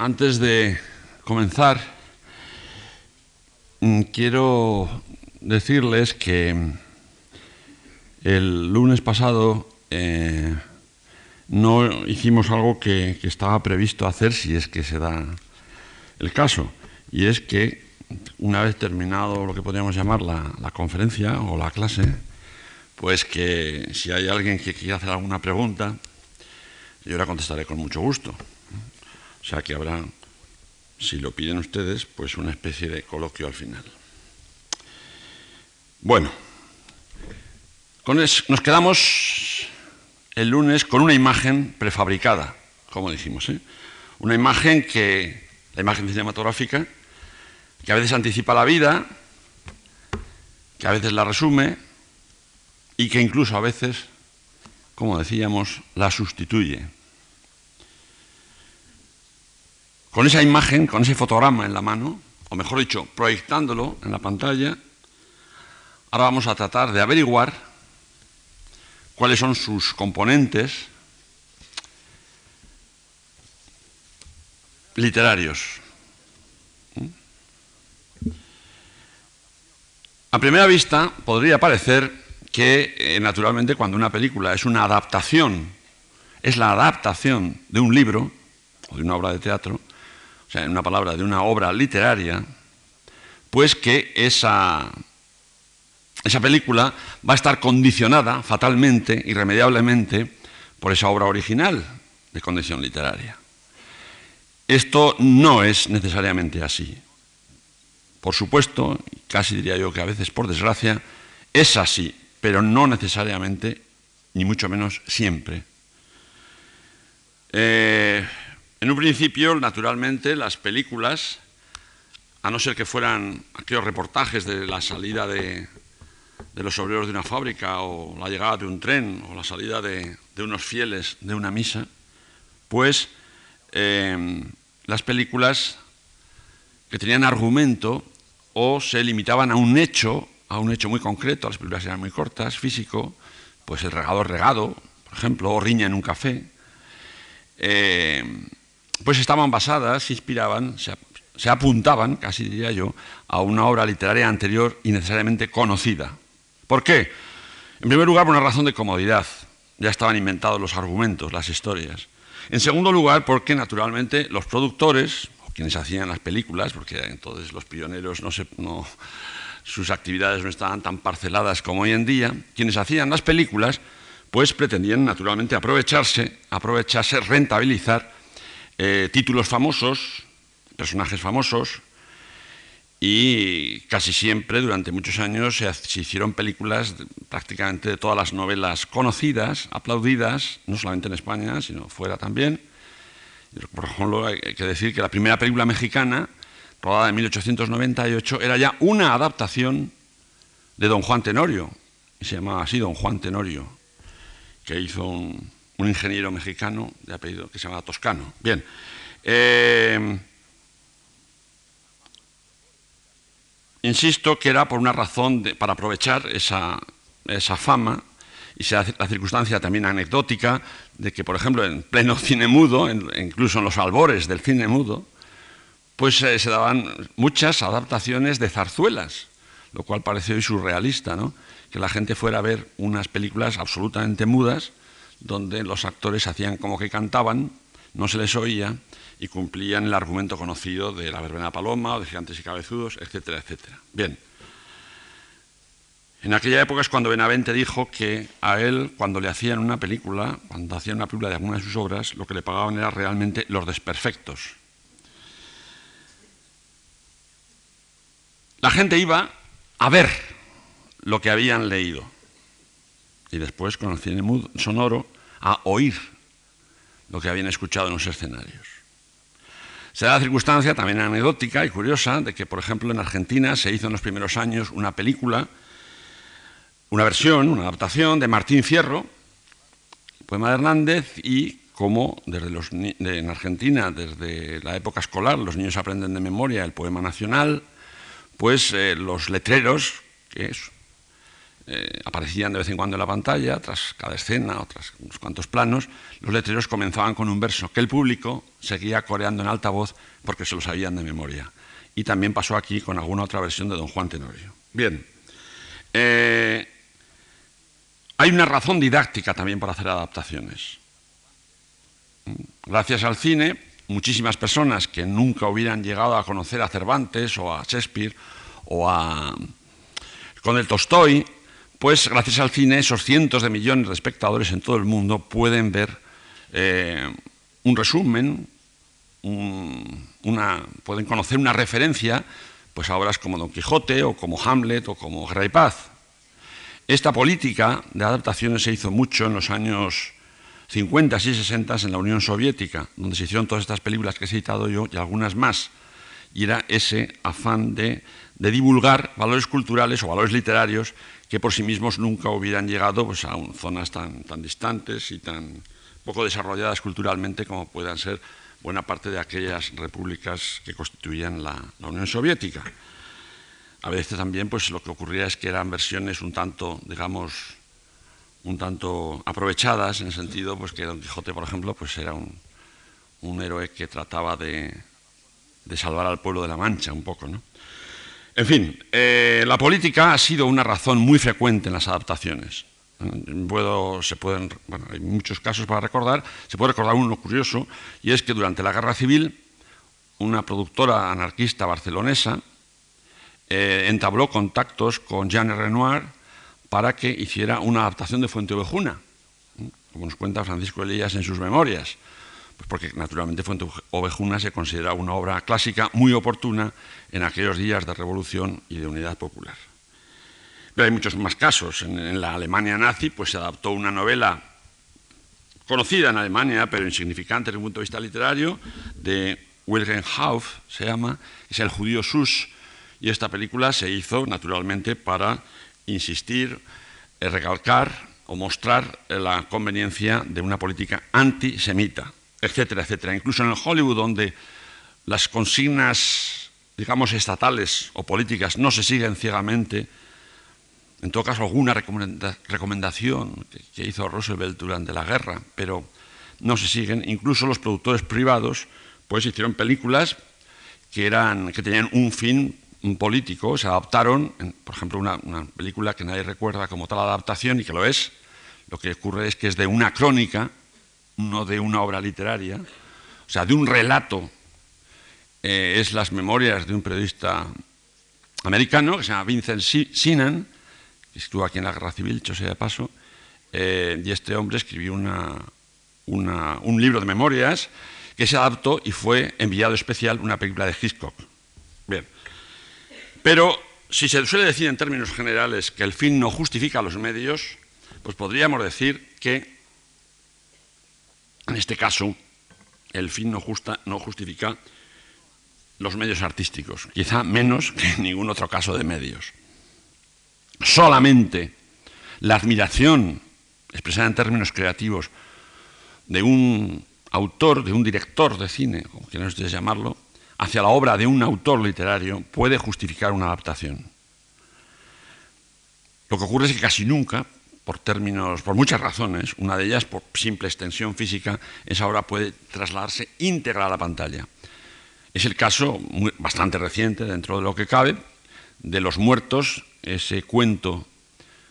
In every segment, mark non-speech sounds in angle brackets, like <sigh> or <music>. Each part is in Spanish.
Antes de comenzar, mm, quiero decirles que el lunes pasado eh, no hicimos algo que, estaba previsto hacer si es que se da el caso, y es que una vez terminado lo que podríamos llamar la, la conferencia o la clase, pues que si hay alguien que quiera hacer alguna pregunta, yo la contestaré con mucho gusto. O sea que habrá, si lo piden ustedes, pues una especie de coloquio al final. Bueno, nos quedamos el lunes con una imagen prefabricada, como dijimos, ¿eh? una imagen que, la imagen cinematográfica, que a veces anticipa la vida, que a veces la resume y que incluso a veces, como decíamos, la sustituye. Con esa imagen, con ese fotograma en la mano, o mejor dicho, proyectándolo en la pantalla, ahora vamos a tratar de averiguar cuáles son sus componentes literarios. A primera vista podría parecer que, eh, naturalmente, cuando una película es una adaptación, es la adaptación de un libro o de una obra de teatro, o sea, en una palabra, de una obra literaria, pues que esa, esa película va a estar condicionada fatalmente, irremediablemente, por esa obra original de condición literaria. Esto no es necesariamente así. Por supuesto, casi diría yo que a veces por desgracia, es así, pero no necesariamente, ni mucho menos siempre. Eh, en un principio, naturalmente, las películas, a no ser que fueran aquellos reportajes de la salida de, los obreros de una fábrica o la llegada de un tren o la salida de, unos fieles de una misa, pues eh, las películas que tenían argumento o se limitaban a un hecho, a un hecho muy concreto, las películas eran muy cortas, físico, pues el regador regado, por ejemplo, o riña en un café, eh, pues estaban basadas, se inspiraban, se, apuntaban, casi diría yo, a una obra literaria anterior y necesariamente conocida. ¿Por qué? En primer lugar, por una razón de comodidad. Ya estaban inventados los argumentos, las historias. En segundo lugar, porque naturalmente los productores, o quienes hacían las películas, porque entonces los pioneros no se, sus actividades no estaban tan parceladas como hoy en día, quienes hacían las películas, pues pretendían naturalmente aprovecharse, aprovecharse, rentabilizar eh, títulos famosos, personajes famosos, y casi siempre, durante muchos años, se, hicieron películas prácticamente de todas las novelas conocidas, aplaudidas, no solamente en España, sino fuera también. Por ejemplo, hay que decir que la primera película mexicana, rodada en 1898, era ya una adaptación de Don Juan Tenorio, y se llamaba así Don Juan Tenorio, que hizo un, un ingeniero mexicano de apellido que se llamaba Toscano. Bien. Eh, Insisto que era por una razón de, para aprovechar esa, fama y se la circunstancia también anecdótica de que, por ejemplo, en pleno cine mudo, incluso en los albores del cine mudo, pues eh, se daban muchas adaptaciones de zarzuelas, lo cual parece hoy surrealista, ¿no? Que la gente fuera a ver unas películas absolutamente mudas, donde los actores hacían como que cantaban, no se les oía, y cumplían el argumento conocido de la verbena paloma o de gigantes y cabezudos, etcétera, etcétera. Bien. En aquella época es cuando Benavente dijo que a él, cuando le hacían una película, cuando hacían una película de alguna de sus obras, lo que le pagaban era realmente los desperfectos. La gente iba a ver lo que habían leído y después, con el cine sonoro, a oír lo que habían escuchado en los escenarios. Se da la circunstancia también anecdótica y curiosa de que, por ejemplo, en Argentina se hizo en los primeros años una película, una versión, una adaptación de Martín Fierro, poema de Hernández, y como desde los, en Argentina, desde la época escolar, los niños aprenden de memoria el poema nacional, pues eh, los letreros, que es, eh, aparecían de vez en cuando en la pantalla, tras cada escena o tras unos cuantos planos, los letreros comenzaban con un verso que el público seguía coreando en alta voz porque se lo sabían de memoria. Y también pasó aquí con alguna otra versión de Don Juan Tenorio. Bien, eh, hay una razón didáctica también para hacer adaptaciones. Gracias al cine, muchísimas personas que nunca hubieran llegado a conocer a Cervantes o a Shakespeare o a con el Tolstoy, pues gracias al cine esos cientos de millones de espectadores en todo el mundo pueden ver eh, un resumen, una, pueden conocer una referencia pues a obras como Don Quijote o como Hamlet o como Guerra y Paz. Esta política de adaptaciones se hizo mucho en los años 50 y 60 en la Unión Soviética, donde se hicieron todas estas películas que he citado yo y algunas más. Y era ese afán de, divulgar valores culturales o valores literarios que por sí mismos nunca hubieran llegado pues, a zonas tan, tan distantes y tan poco desarrolladas culturalmente como puedan ser buena parte de aquellas repúblicas que constituían la, Unión Soviética. A veces también pues, lo que ocurría es que eran versiones un tanto, digamos, un tanto aprovechadas en el sentido pues, que Don Quijote, por ejemplo, pues era un, héroe que trataba de, salvar al pueblo de la Mancha un poco. ¿no? En fin, eh, la política ha sido una razón muy frecuente en las adaptaciones. Se pueden, bueno, hay muchos casos para recordar. Se puede recordar uno curioso, y es que durante la Guerra Civil, una productora anarquista barcelonesa eh, entabló contactos con Jean Renoir para que hiciera una adaptación de Fuente Ovejuna, como nos cuenta Francisco Elías en sus memorias, porque naturalmente Fuente Ovejuna se considera una obra clásica muy oportuna en aquellos días de revolución y de unidad popular. Pero hay muchos más casos. En, la Alemania nazi pues, se adaptó una novela conocida en Alemania, pero insignificante desde el punto de vista literario, de Wilhelm Hauff, se llama, es El judío Sus, y esta película se hizo naturalmente para insistir, eh, recalcar o mostrar eh, la conveniencia de una política antisemita, etcétera, etcétera. Incluso en el Hollywood, donde las consignas, digamos, estatales o políticas no se siguen ciegamente, en todo caso alguna recomendación que hizo Roosevelt durante la guerra, pero no se siguen, incluso los productores privados, pues hicieron películas que, eran, que tenían un fin político, se adaptaron, por ejemplo, una, película que nadie recuerda como tal adaptación y que lo es, lo que ocurre es que es de una crónica, no de una obra literaria, o sea, de un relato, eh, es las memorias de un periodista americano que se llama Vincent Sinan, que estuvo aquí en la Guerra Civil, dicho sea de paso, eh, y este hombre escribió un libro de memorias que se adaptó y fue enviado especial una película de Hitchcock. Bien. Pero si se suele decir en términos generales que el fin no justifica los medios, pues podríamos decir que, en este caso, el fin no, justifica los medios artísticos, quizá menos que en ningún otro caso de medios. Solamente la admiración, expresada en términos creativos, de un autor, de un director de cine, como quieran ustedes llamarlo, hacia la obra de un autor literario puede justificar una adaptación. Lo que ocurre es que casi nunca, por términos, por muchas razones, una de ellas por simple extensión física, esa obra puede trasladarse íntegra a la pantalla. Es el caso bastante reciente, dentro de lo que cabe, de Los Muertos, ese cuento,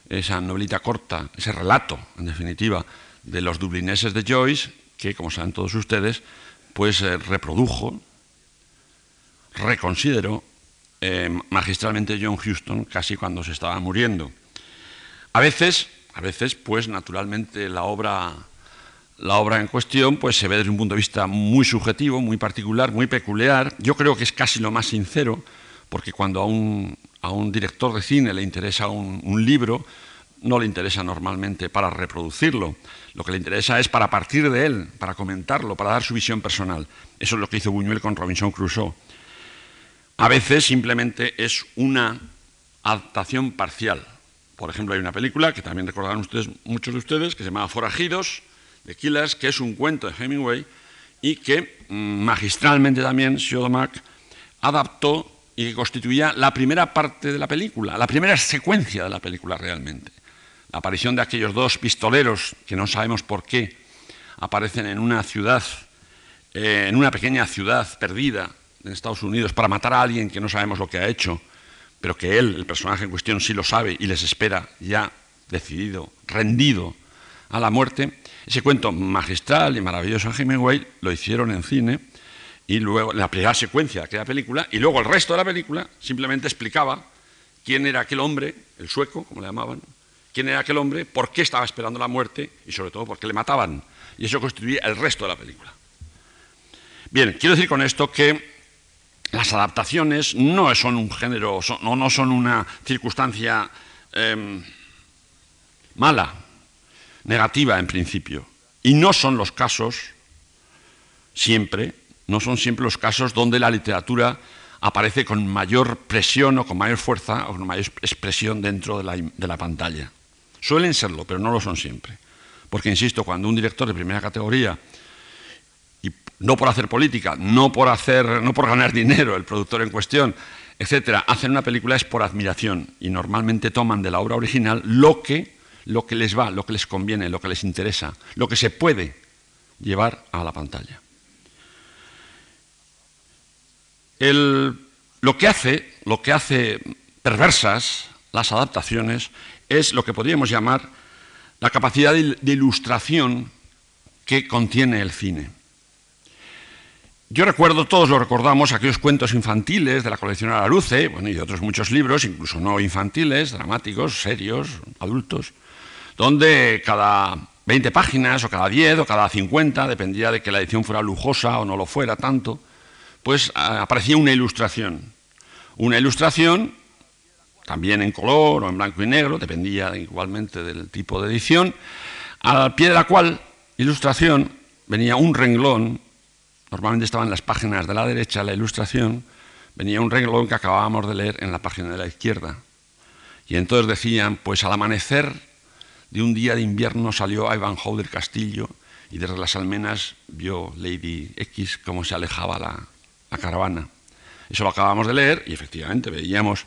esa novelita corta, ese relato, en definitiva, de los dublineses de Joyce, que, como saben todos ustedes, pues eh, reprodujo reconsideró eh, magistralmente John Huston casi cuando se estaba muriendo. A veces, a veces, pues naturalmente la obra, la obra en cuestión pues, se ve desde un punto de vista muy subjetivo, muy particular, muy peculiar. Yo creo que es casi lo más sincero, porque cuando a un, a un director de cine le interesa un, un libro, no le interesa normalmente para reproducirlo, lo que le interesa es para partir de él, para comentarlo, para dar su visión personal. Eso es lo que hizo Buñuel con Robinson Crusoe. A veces simplemente es una adaptación parcial. Por ejemplo, hay una película que también recordarán ustedes, muchos de ustedes, que se llama Forajidos, de Killers, que es un cuento de Hemingway y que mm, magistralmente también Siodomac adaptó y que constituía la primera parte de la película, la primera secuencia de la película realmente. La aparición de aquellos dos pistoleros, que no sabemos por qué, aparecen en una ciudad, eh, en una pequeña ciudad perdida en Estados Unidos para matar a alguien que no sabemos lo que ha hecho, pero que él, el personaje en cuestión, sí lo sabe y les espera ya decidido, rendido a la muerte. Ese cuento magistral y maravilloso en Hemingway lo hicieron en cine y luego la primera secuencia de aquella película y luego el resto de la película simplemente explicaba quién era aquel hombre, el sueco, como le llamaban, quién era aquel hombre, por qué estaba esperando la muerte y sobre todo por qué le mataban. Y eso constituía el resto de la película. Bien, quiero decir con esto que las adaptaciones no son un género, no, no son una circunstancia em, mala, negativa en principio. Y no son los casos siempre, no son siempre los casos donde la literatura aparece con mayor presión o con mayor fuerza o con mayor expresión dentro de la, de la pantalla. Suelen serlo, pero no lo son siempre. Porque, insisto, cuando un director de primera categoría no por hacer política, no por, hacer, no por ganar dinero, el productor en cuestión, etcétera, hacen una película es por admiración y normalmente toman de la obra original lo que, lo que les va, lo que les conviene, lo que les interesa, lo que se puede llevar a la pantalla. lo, que hace, lo que hace perversas las adaptaciones es lo que podríamos llamar la capacidad de ilustración que contiene el cine. Yo recuerdo, todos lo recordamos, aquellos cuentos infantiles de la colección Araluce, bueno, y de otros muchos libros, incluso no infantiles, dramáticos, serios, adultos, donde cada 20 páginas, o cada 10, o cada 50, dependía de que la edición fuera lujosa o no lo fuera tanto, pues aparecía una ilustración. Una ilustración, también en color o en blanco y negro, dependía igualmente del tipo de edición, al pie de la cual ilustración venía un renglón Normalmente estaba en las páginas de la derecha la ilustración, venía un renglón que acabábamos de leer en la página de la izquierda. Y entonces decían, pues al amanecer de un día de invierno salió Ivanhoe del castillo y desde las almenas vio Lady X cómo se alejaba la, caravana. Eso lo acabamos de leer y efectivamente veíamos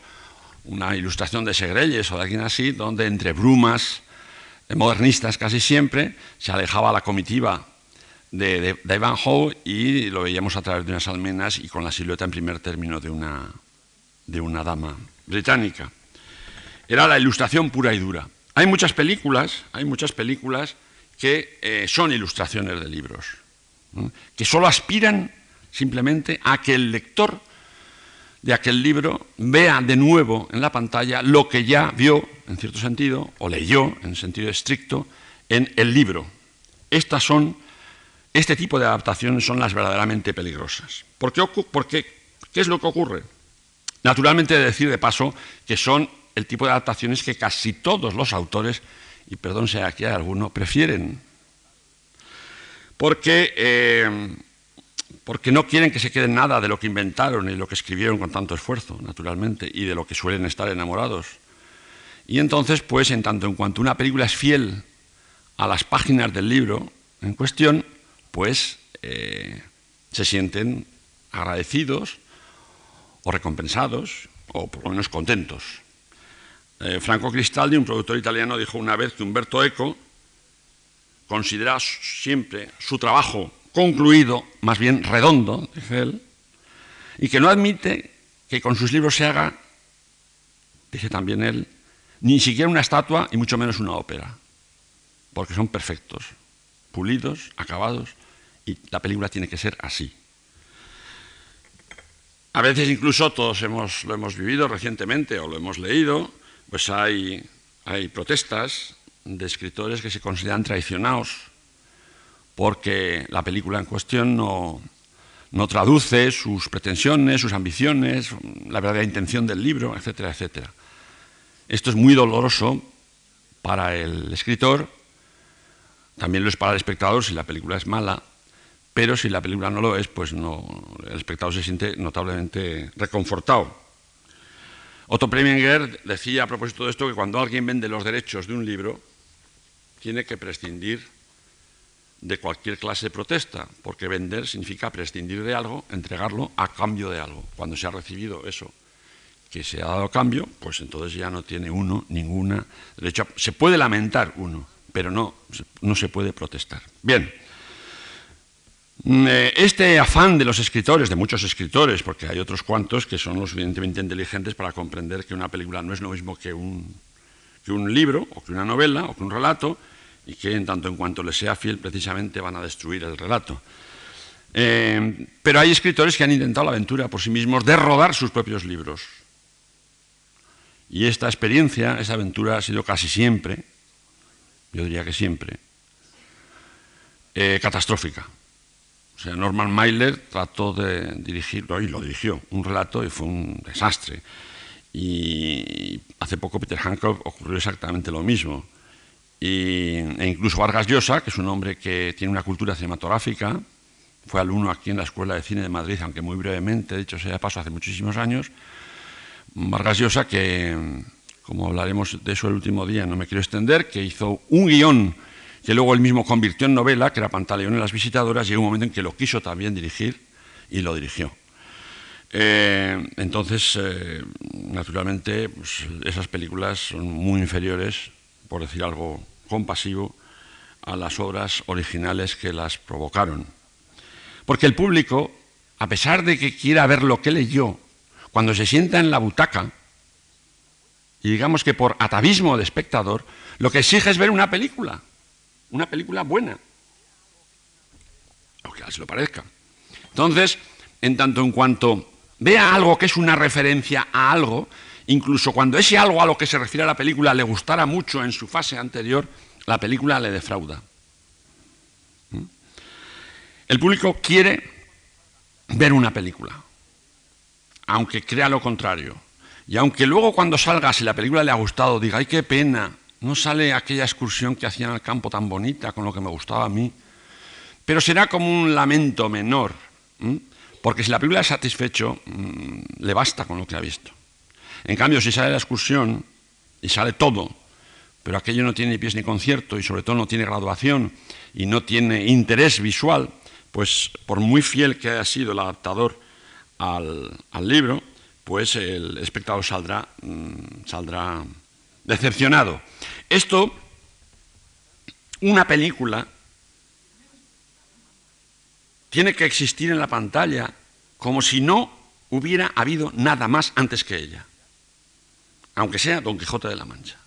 una ilustración de Segrelles o de alguien así, donde entre brumas modernistas casi siempre se alejaba la comitiva de, de, Ivanhoe y lo veíamos a través de unas almenas y con la silueta en primer término de una, de una dama británica. Era la ilustración pura y dura. Hay muchas películas, hay muchas películas que eh, son ilustraciones de libros, que solo aspiran simplemente a que el lector de aquel libro vea de nuevo en la pantalla lo que ya vio, en cierto sentido, o leyó, en sentido estricto, en el libro. Estas son este tipo de adaptaciones son las verdaderamente peligrosas. ¿Por qué, qué es lo que ocurre? Naturalmente, decir de paso que son el tipo de adaptaciones que casi todos los autores, y perdón si aquí hay alguno, prefieren. Porque, eh, porque no quieren que se quede nada de lo que inventaron y lo que escribieron con tanto esfuerzo, naturalmente, y de lo que suelen estar enamorados. Y entonces, pues, en tanto en cuanto una película es fiel a las páginas del libro en cuestión, pues se sienten agradecidos o recompensados o por lo menos contentos. Eh, Franco Cristaldi, un productor italiano, dijo una vez que Umberto Eco considera siempre su trabajo concluido, más bien redondo, dice él, y que no admite que con sus libros se haga, dice también él, ni siquiera una estatua y mucho menos una ópera, porque son perfectos, pulidos, acabados, y la película tiene que ser así. A veces incluso todos hemos, lo hemos vivido recientemente o lo hemos leído, pues hay, hay protestas de escritores que se consideran traicionados porque la película en cuestión no, no traduce sus pretensiones, sus ambiciones, la verdadera intención del libro, etcétera, etcétera. Esto es muy doloroso para el escritor, también lo es para el espectador si la película es mala, pero si la película no lo es, pues no, el espectador se siente notablemente reconfortado. Otto Preminger decía a propósito de esto que cuando alguien vende los derechos de un libro, tiene que prescindir de cualquier clase de protesta, porque vender significa prescindir de algo, entregarlo a cambio de algo. Cuando se ha recibido eso que se ha dado cambio, pues entonces ya no tiene uno ninguna derecho. Se puede lamentar uno, pero no, no se puede protestar. Bien. Mm, eh, este afán de los escritores, de muchos escritores, porque hay otros cuantos que son lo suficientemente inteligentes para comprender que una película no es lo mismo que un, libro, o que una novela, o que un relato, y que en tanto en cuanto les sea fiel precisamente van a destruir el relato. Eh, pero hay escritores que han intentado la aventura por sí mismos de rodar sus propios libros. Y esta experiencia, esa aventura ha sido casi siempre, yo diría que siempre, eh, catastrófica. Norman Mailer trató de dirigirlo y lo dirigió, un relato y fue un desastre. Y hace poco Peter Hancock ocurrió exactamente lo mismo. E incluso Vargas Llosa, que es un hombre que tiene una cultura cinematográfica, fue alumno aquí en la Escuela de Cine de Madrid, aunque muy brevemente, dicho sea paso, hace muchísimos años. Vargas Llosa, que, como hablaremos de eso el último día, no me quiero extender, que hizo un guion que luego él mismo convirtió en novela, que era Pantaleón en las visitadoras, y llegó un momento en que lo quiso también dirigir y lo dirigió. Eh, entonces, eh, naturalmente, pues, esas películas son muy inferiores, por decir algo compasivo, a las obras originales que las provocaron. Porque el público, a pesar de que quiera ver lo que leyó, cuando se sienta en la butaca, y digamos que por atavismo de espectador, lo que exige es ver una película, una película buena, aunque se lo parezca. Entonces, en tanto en cuanto vea algo que es una referencia a algo, incluso cuando ese algo a lo que se refiere a la película le gustara mucho en su fase anterior, la película le defrauda. El público quiere ver una película, aunque crea lo contrario. Y aunque luego cuando salga, si la película le ha gustado, diga, ay, qué pena, no sale aquella excursión que hacían al campo tan bonita, con lo que me gustaba a mí. Pero será como un lamento menor, porque si la película es satisfecho, mm, le basta con lo que ha visto. En cambio, si sale la excursión y sale todo, pero aquello no tiene ni pies ni concierto y sobre todo no tiene graduación y no tiene interés visual, pues por muy fiel que haya sido el adaptador al, libro, pues el espectador saldrá, mm, saldrá decepcionado. Esto, una película, tiene que existir en la pantalla como si no hubiera habido nada más antes que ella, aunque sea Don Quijote de la Mancha.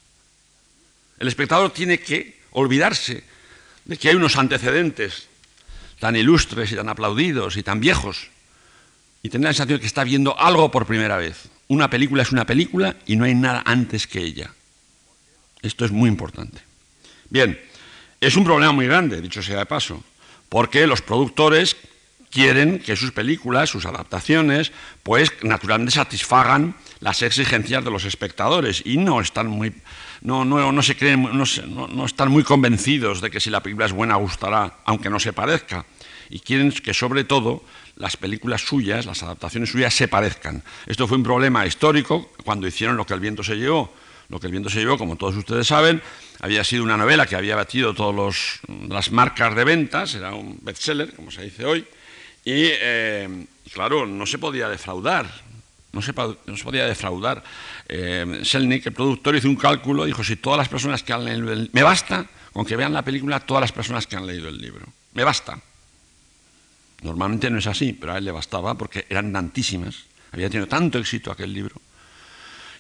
El espectador tiene que olvidarse de que hay unos antecedentes tan ilustres y tan aplaudidos y tan viejos, y tener la sensación de que está viendo algo por primera vez. Una película es una película y no hay nada antes que ella. Esto es muy importante. Bien, es un problema muy grande, dicho sea de paso, porque los productores quieren que sus películas, sus adaptaciones, pues naturalmente satisfagan las exigencias de los espectadores y no están muy, no, no, se creen, no, están muy convencidos de que si la película es buena gustará, aunque no se parezca. Y quieren que sobre todo las películas suyas, las adaptaciones suyas se parezcan. Esto fue un problema histórico cuando hicieron Lo que el viento se llevó. Lo que el viento se llevó, como todos ustedes saben, había sido una novela que había batido todas las marcas de ventas, era un bestseller, como se dice hoy, y eh, claro, no se podía defraudar, no se, podía defraudar. Eh, el productor, hizo un cálculo, dijo, si todas las personas que han leído el me basta con que vean la película todas las personas que han leído el libro, me basta. Normalmente no es así, pero a él le bastaba porque eran tantísimas, había tenido tanto éxito aquel libro.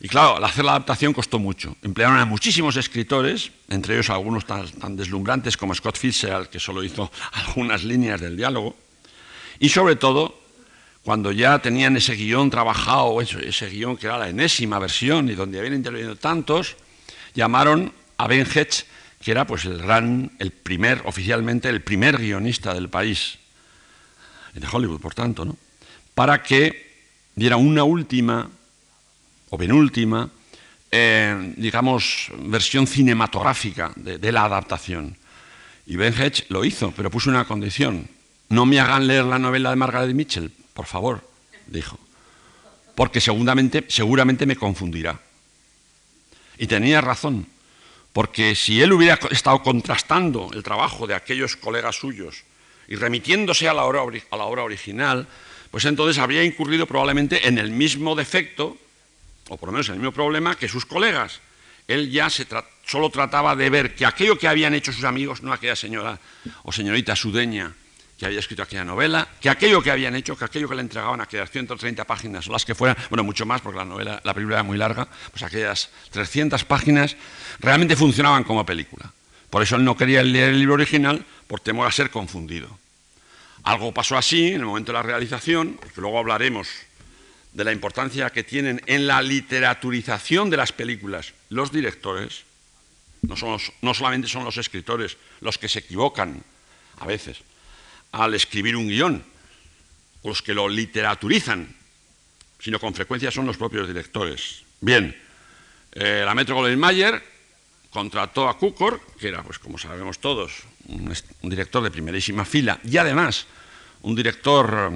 Y claro, al hacer la adaptación costó mucho. Emplearon a muchísimos escritores, entre ellos algunos tan, deslumbrantes como Scott Fitzgerald, que solo hizo <laughs> algunas líneas del diálogo, y sobre todo cuando ya tenían ese guion trabajado, ese guion que era la enésima versión y donde habían intervenido tantos, llamaron a Ben Hedge, que era pues el gran, el primer, oficialmente el primer guionista del país, de Hollywood, por tanto, ¿no? para que diera una última penúltima, eh, digamos, versión cinematográfica de, de la adaptación. Y Ben Hedge lo hizo, pero puso una condición. No me hagan leer la novela de Margaret Mitchell, por favor, dijo, porque seguramente, seguramente me confundirá. Y tenía razón, porque si él hubiera estado contrastando el trabajo de aquellos colegas suyos y remitiéndose a la obra, a la obra original, pues entonces habría incurrido probablemente en el mismo defecto o por lo menos el mismo problema que sus colegas. Él ya se solo trataba de ver que aquello que habían hecho sus amigos, no aquella señora o señorita sudeña que había escrito aquella novela, que aquello que habían hecho, que aquello que le entregaban, aquellas 130 páginas o las que fueran, bueno, mucho más porque la novela, la película era muy larga, pues aquellas 300 páginas realmente funcionaban como película. Por eso él no quería leer el libro original por temor a ser confundido. Algo pasó así en el momento de la realización, porque luego hablaremos de la importancia que tienen en la literaturización de las películas los directores, no, no solamente son los escritores los que se equivocan a veces, al escribir un guion, los que lo literaturizan, sino con frecuencia son los propios directores. Bien, eh, la Metro Goldwyn Mayer contrató a Cukor, que era, pues como sabemos todos, un, director de primerísima fila y además un director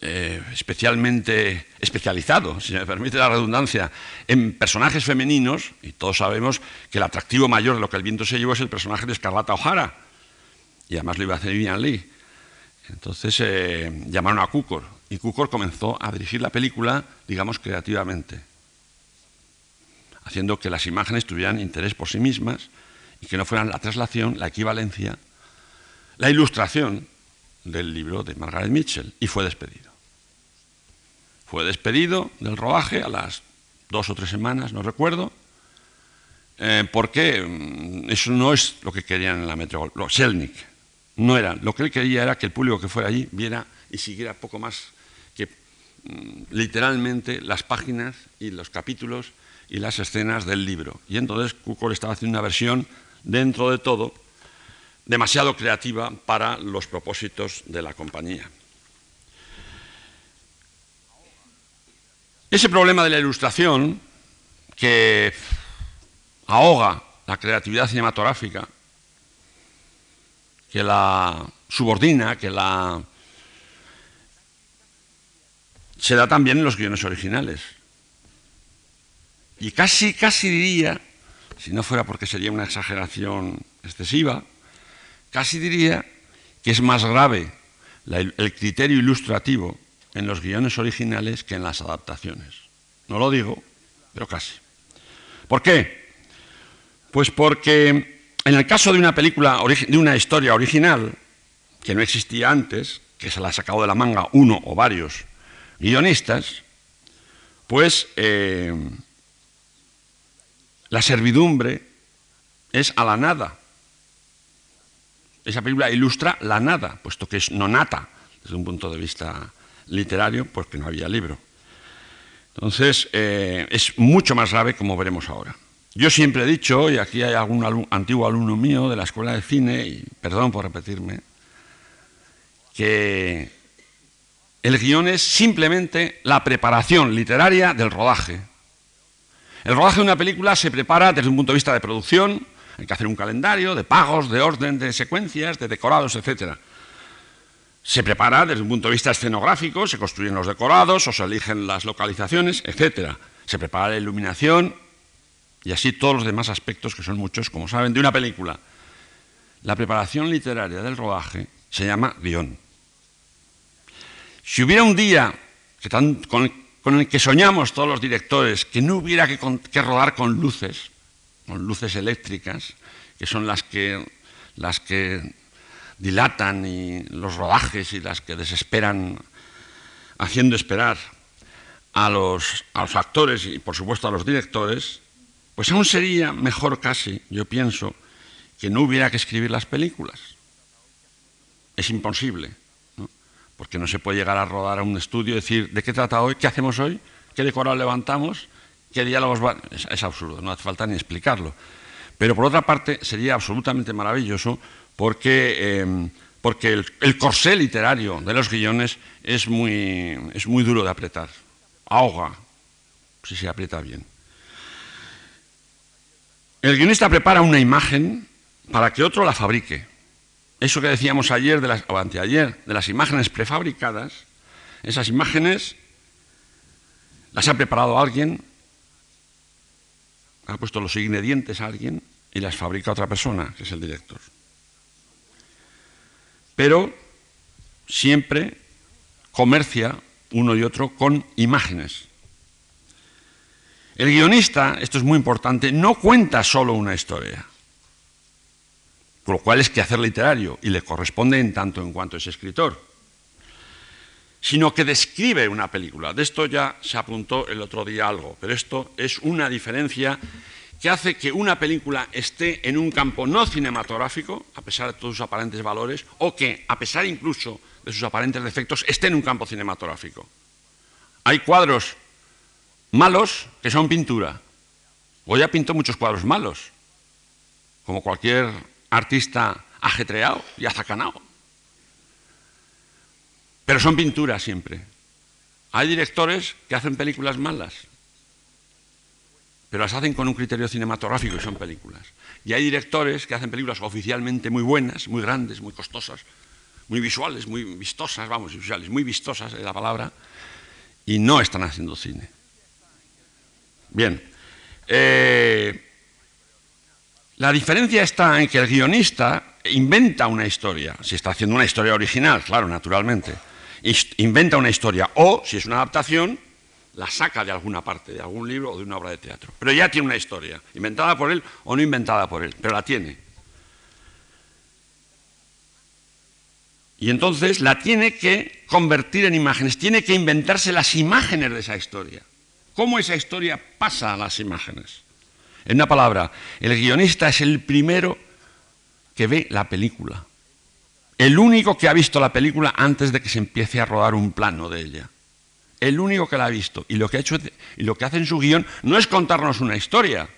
eh, especialmente especializado, si me permite la redundancia, en personajes femeninos, y todos sabemos que el atractivo mayor de lo que el viento se llevó es el personaje de Escarlata O'Hara, y además lo iba a hacer Vivian Lee. Entonces eh, llamaron a Cukor y Cukor comenzó a dirigir la película, digamos, creativamente, haciendo que las imágenes tuvieran interés por sí mismas y que no fueran la traslación, la equivalencia, la ilustración del libro de Margaret Mitchell y fue despedido. Fue despedido del rodaje a las dos o tres semanas, no recuerdo, eh, porque mm, eso no es lo que querían en la Metro, Selnik, no era. Lo que él quería era que el público que fuera allí viera y siguiera poco más que mm, literalmente las páginas y los capítulos y las escenas del libro. Y entonces Kukor estaba haciendo una versión, dentro de todo, demasiado creativa para los propósitos de la compañía. Ese problema de la ilustración, que ahoga la creatividad cinematográfica, que la subordina, que la... se da también en los guiones originales. Y casi, casi diría, si no fuera porque sería una exageración excesiva, casi diría que es más grave el criterio ilustrativo en los guiones originales que en las adaptaciones. No lo digo, pero casi. ¿Por qué? Pues porque en el caso de una película, de una historia original, que no existía antes, que se la ha sacado de la manga uno o varios guionistas, pues eh, la servidumbre es a la nada. Esa película ilustra la nada, puesto que es nonata desde un punto de vista literario, porque no había libro. Entonces, eh, es mucho más grave, como veremos ahora. Yo siempre he dicho, y aquí hay algún antiguo alumno mío de la escuela de cine, y perdón por repetirme, que el guion es simplemente la preparación literaria del rodaje. El rodaje de una película se prepara desde un punto de vista de producción, hay que hacer un calendario de pagos, de orden, de secuencias, de decorados, etc. Se prepara desde un punto de vista escenográfico, se construyen los decorados o se eligen las localizaciones, etc. Se prepara la iluminación, y así todos los demás aspectos, que son muchos, como saben, de una película. La preparación literaria del rodaje se llama guion. Si hubiera un día con, el que soñamos todos los directores, que no hubiera que, que, rodar con luces, con luces eléctricas, que son las que, las que dilatan y los rodajes y las que desesperan haciendo esperar a los, a los actores y por supuesto a los directores, pues aún sería mejor casi, yo pienso, que no hubiera que escribir las películas. Es imposible, porque no se puede llegar a rodar a un estudio y decir, ¿de qué trata hoy? ¿Qué hacemos hoy? ¿Qué decorado levantamos? ¿Qué diálogos van? Es, absurdo, no hace falta ni explicarlo. Pero por otra parte, sería absolutamente maravilloso porque, em, porque el, corsé literario de los guiones es muy, es muy duro de apretar. Ahoga, si se aprieta bien. El guionista prepara una imagen para que otro la fabrique. Eso que decíamos ayer de las, o anteayer, de las imágenes prefabricadas, esas imágenes las ha preparado alguien, ha puesto los ingredientes a alguien y las fabrica otra persona, que es el director. Pero siempre comercia uno y otro con imágenes. El guionista, esto es muy importante, no cuenta solo una historia, con lo cual es que hacer literario y le corresponde en tanto en cuanto es escritor, sino que describe una película. De esto ya se apuntó el otro día algo, pero esto es una diferencia que hace que una película esté en un campo no cinematográfico, a pesar de todos sus aparentes valores, o que, a pesar incluso de sus aparentes defectos, esté en un campo cinematográfico. Hay cuadros malos que son pintura. Goya pintó muchos cuadros malos, como cualquier artista ajetreado y azacanado. Pero son pinturas siempre. Hay directores que hacen películas malas, pero las hacen con un criterio cinematográfico y son películas. Y hay directores que hacen películas oficialmente muy buenas, muy grandes, muy costosas, muy visuales, muy vistosas, vamos, visuales, muy vistosas es la palabra, y no están haciendo cine. Bien. Eh, la diferencia está en que el guionista inventa una historia, si está haciendo una historia original, claro, naturalmente, inventa una historia, o si es una adaptación, la saca de alguna parte, de algún libro o de una obra de teatro. Pero ya tiene una historia, inventada por él o no inventada por él, pero la tiene. Y entonces la tiene que convertir en imágenes, tiene que inventarse las imágenes de esa historia. ¿Cómo esa historia pasa a las imágenes? En una palabra, el guionista es el primero que ve la película. El único que ha visto la película antes de que se empiece a rodar un plano de ella el único que la ha visto. Y lo que, ha hecho, y lo que hace en su guion no es contarnos una historia,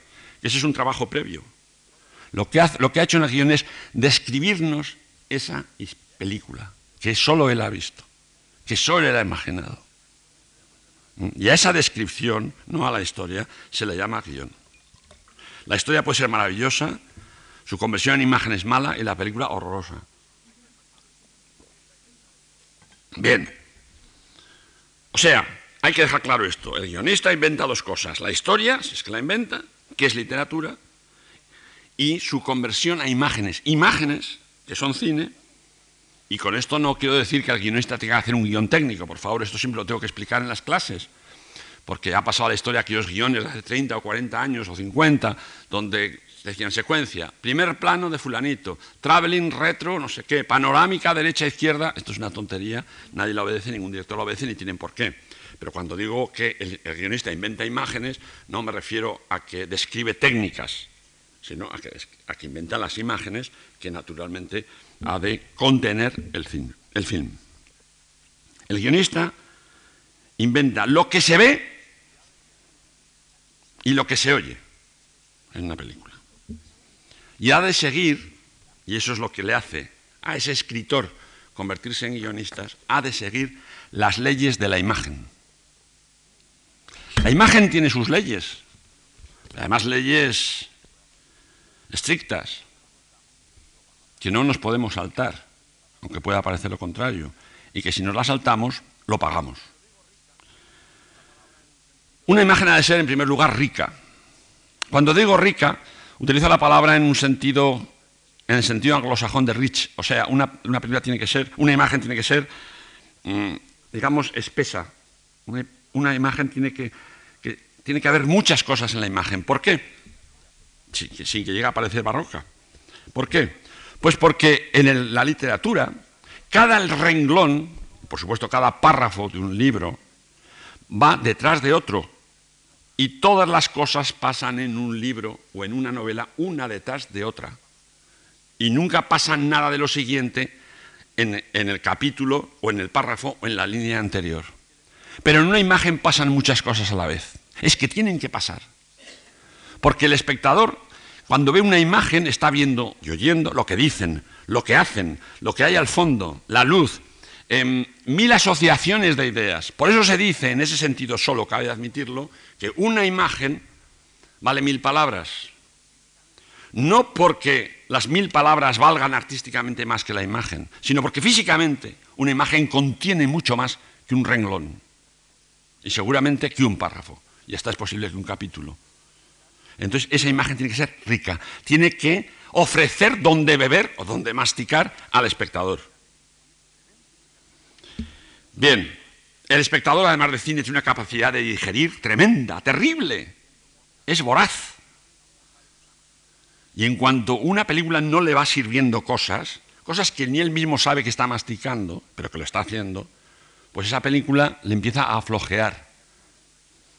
ese es un trabajo previo. Lo que, ha hecho en el guion es describirnos esa película, que solo él ha visto, que solo él ha imaginado. Y a esa descripción, no a la historia, se le llama guion. La historia puede ser maravillosa, su conversión en imagen es mala y la película horrorosa. Bien, o sea, hay que dejar claro esto. El guionista inventa dos cosas. La historia, si es que la inventa, que es literatura, y su conversión a imágenes. Imágenes, que son cine, y con esto no quiero decir que el guionista tenga que hacer un guion técnico, por favor, esto siempre lo tengo que explicar en las clases, porque ha pasado la historia aquellos guiones de hace 30 o 40 años o 50, donde decían secuencia, primer plano de fulanito, traveling, retro, no sé qué, panorámica, derecha, izquierda, esto es una tontería, nadie lo obedece, ningún director lo obedece ni tienen por qué. Pero cuando digo que el, guionista inventa imágenes, no me refiero a que describe técnicas, sino a que, a que inventa las imágenes que naturalmente ha de contener el film, el film. El guionista inventa lo que se ve y lo que se oye en una película. Y ha de seguir, y eso es lo que le hace a ese escritor convertirse en guionistas, ha de seguir las leyes de la imagen. La imagen tiene sus leyes, además leyes estrictas, que no nos podemos saltar, aunque pueda parecer lo contrario, y que si nos las saltamos, lo pagamos. Una imagen ha de ser, en primer lugar, rica. Cuando digo rica, Utiliza la palabra en un sentido, en el sentido anglosajón de rich, o sea, una, película tiene que ser, una imagen tiene que ser, mm, digamos, espesa. Una, imagen tiene que, tiene que haber muchas cosas en la imagen. ¿Por qué? Sin, que llegue a parecer barroca. ¿Por qué? Pues porque en la literatura, cada renglón, por supuesto cada párrafo de un libro, va detrás de otro y todas las cosas pasan en un libro o en una novela una detrás de otra. Y nunca pasa nada de lo siguiente en, el capítulo o en el párrafo o en la línea anterior. Pero en una imagen pasan muchas cosas a la vez. Es que tienen que pasar. Porque el espectador, cuando ve una imagen, está viendo y oyendo lo que dicen, lo que hacen, lo que hay al fondo, la luz, em, mil asociaciones de ideas. Por eso se dice, en ese sentido solo cabe admitirlo, que una imagen vale mil palabras. No porque las mil palabras valgan artísticamente más que la imagen, sino porque físicamente una imagen contiene mucho más que un renglón y seguramente que un párrafo. Y hasta es posible que un capítulo. Entonces esa imagen tiene que ser rica, tiene que ofrecer donde beber o donde masticar al espectador. Bien, el espectador, además de cine, tiene una capacidad de digerir tremenda, terrible. es voraz. Y en cuanto una película no le va sirviendo cosas, cosas que ni él mismo sabe que está masticando, pero que lo está haciendo, pues esa película le empieza a flojear,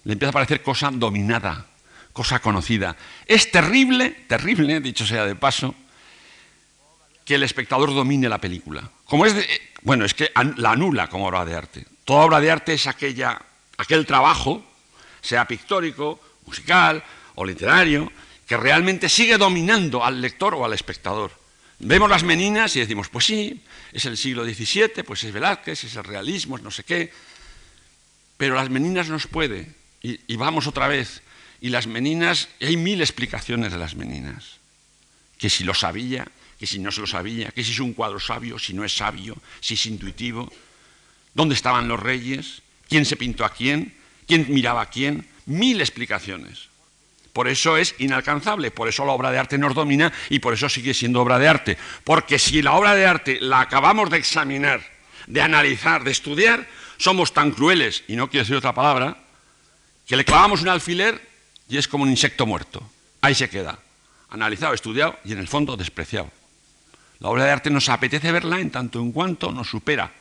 le empieza a parecer cosa dominada, cosa conocida. Es terrible, terrible, dicho sea de paso, que el espectador domine la película. Como es bueno, es que la anula como obra de arte. Toda obra de arte es aquella, aquel trabajo, sea pictórico, musical o literario, que realmente sigue dominando al lector o al espectador. Vemos las meninas y decimos, pues sí, es el siglo XVII, pues es Velázquez, es el realismo, es no sé qué, pero las meninas nos puede, y, y vamos otra vez, y las meninas, hay mil explicaciones de las meninas, que si lo sabía, que si no se lo sabía, que si es un cuadro sabio, si no es sabio, si es intuitivo, dónde estaban los reyes, quién se pintó a quién, quién miraba a quién, mil explicaciones. Por eso es inalcanzable, por eso la obra de arte nos domina y por eso sigue siendo obra de arte. Porque si la obra de arte la acabamos de examinar, de analizar, de estudiar, somos tan crueles, y no quiero decir otra palabra, que le clavamos un alfiler y es como un insecto muerto. Ahí se queda, analizado, estudiado y en el fondo despreciado. La obra de arte nos apetece verla en tanto en cuanto nos supera.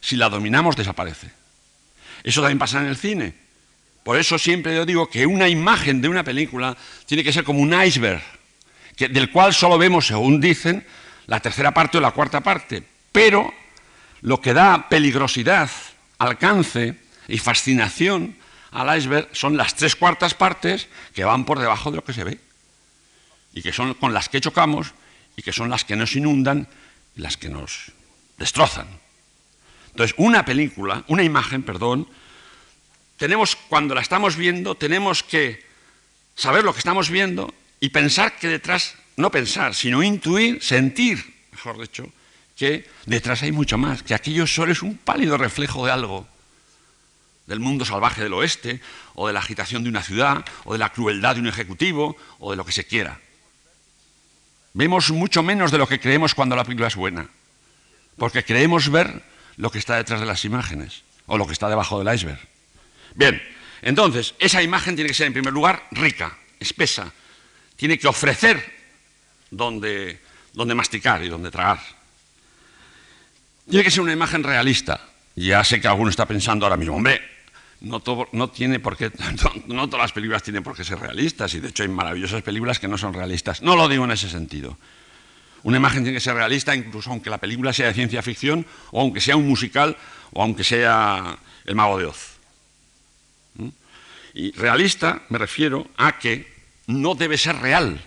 Si la dominamos, desaparece. Eso también pasa en el cine. Por eso siempre yo digo que una imagen de una película tiene que ser como un iceberg, del cual solo vemos, según dicen, la tercera parte o la cuarta parte. Pero lo que da peligrosidad, alcance y fascinación al iceberg son las tres cuartas partes que van por debajo de lo que se ve y que son con las que chocamos y que son las que nos inundan las que nos destrozan. Entonces, una película, una imagen, perdón, tenemos, cuando la estamos viendo, tenemos que saber lo que estamos viendo y pensar que detrás, no pensar, sino intuir, sentir, mejor dicho, que detrás hay mucho más, que aquello solo es un pálido reflejo de algo, del mundo salvaje del oeste, o de la agitación de una ciudad, o de la crueldad de un ejecutivo, o de lo que se quiera. Vemos mucho menos de lo que creemos cuando la película es buena, porque creemos ver lo que está detrás de las imágenes o lo que está debajo del iceberg. Bien, entonces, esa imagen tiene que ser en primer lugar rica, espesa, tiene que ofrecer donde, donde masticar y donde tragar. Tiene que ser una imagen realista. Ya sé que alguno está pensando ahora mismo, hombre, no, no, tiene por qué, <laughs> no, todas las películas tienen por qué ser realistas, y de hecho hay maravillosas películas que no son realistas. No lo digo en ese sentido. Una imagen tiene que ser realista, incluso aunque la película sea de ciencia ficción, o aunque sea un musical, o aunque sea El Mago de Oz. ¿Mm? Y realista me refiero a que no debe ser real.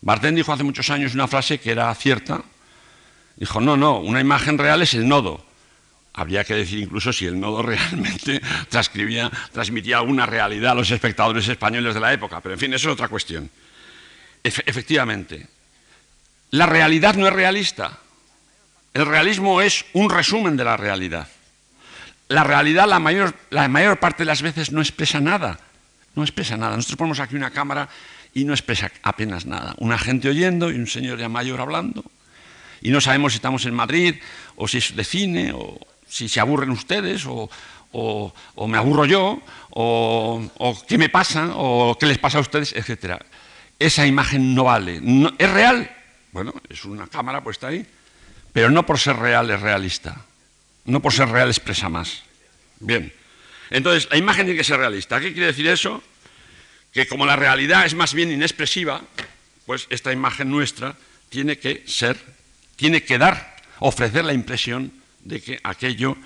Bardem dijo hace muchos años una frase que era cierta. Dijo, no, no, una imagen real es el nodo. Habría que decir incluso si el nodo <laughs> realmente transcribía, transmitía alguna realidad a los espectadores españoles de la época, pero en fin, eso es otra cuestión. efectivamente, la realidad no es realista. El realismo es un resumen de la realidad. La realidad la mayor, la mayor parte de las veces no expresa nada. No expresa nada. Nosotros ponemos aquí una cámara y no expresa apenas nada. Una gente oyendo y un señor ya mayor hablando. Y no sabemos si estamos en Madrid o si es de cine o, si se aburren ustedes o, me aburro yo, o, qué me pasa, o qué les pasa a ustedes, etc. Esa imagen no vale. ¿Es real? Bueno, es una cámara puesta ahí, pero no por ser real es realista. No por ser real expresa más. Bien. Entonces, la imagen tiene que ser realista. ¿Qué quiere decir eso? Que como la realidad es más bien inexpresiva, pues esta imagen nuestra tiene que ser, tiene que dar, ofrecer la impresión de que aquello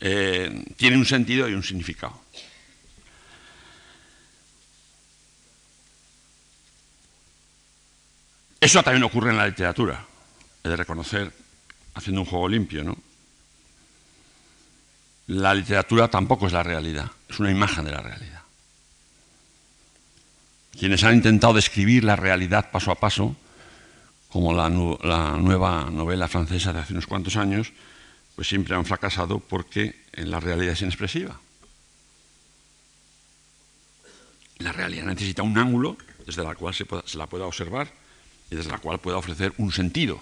eh, tiene un sentido y un significado. Eso también ocurre en la literatura, he de reconocer, haciendo un juego limpio, ¿no? La literatura tampoco es la realidad, es una imagen de la realidad. Quienes han intentado describir la realidad paso a paso, como la nueva novela francesa de hace unos cuantos años, pues siempre han fracasado porque en la realidad es inexpresiva. La realidad necesita un ángulo desde el cual se, la pueda observar y desde la cual pueda ofrecer un sentido.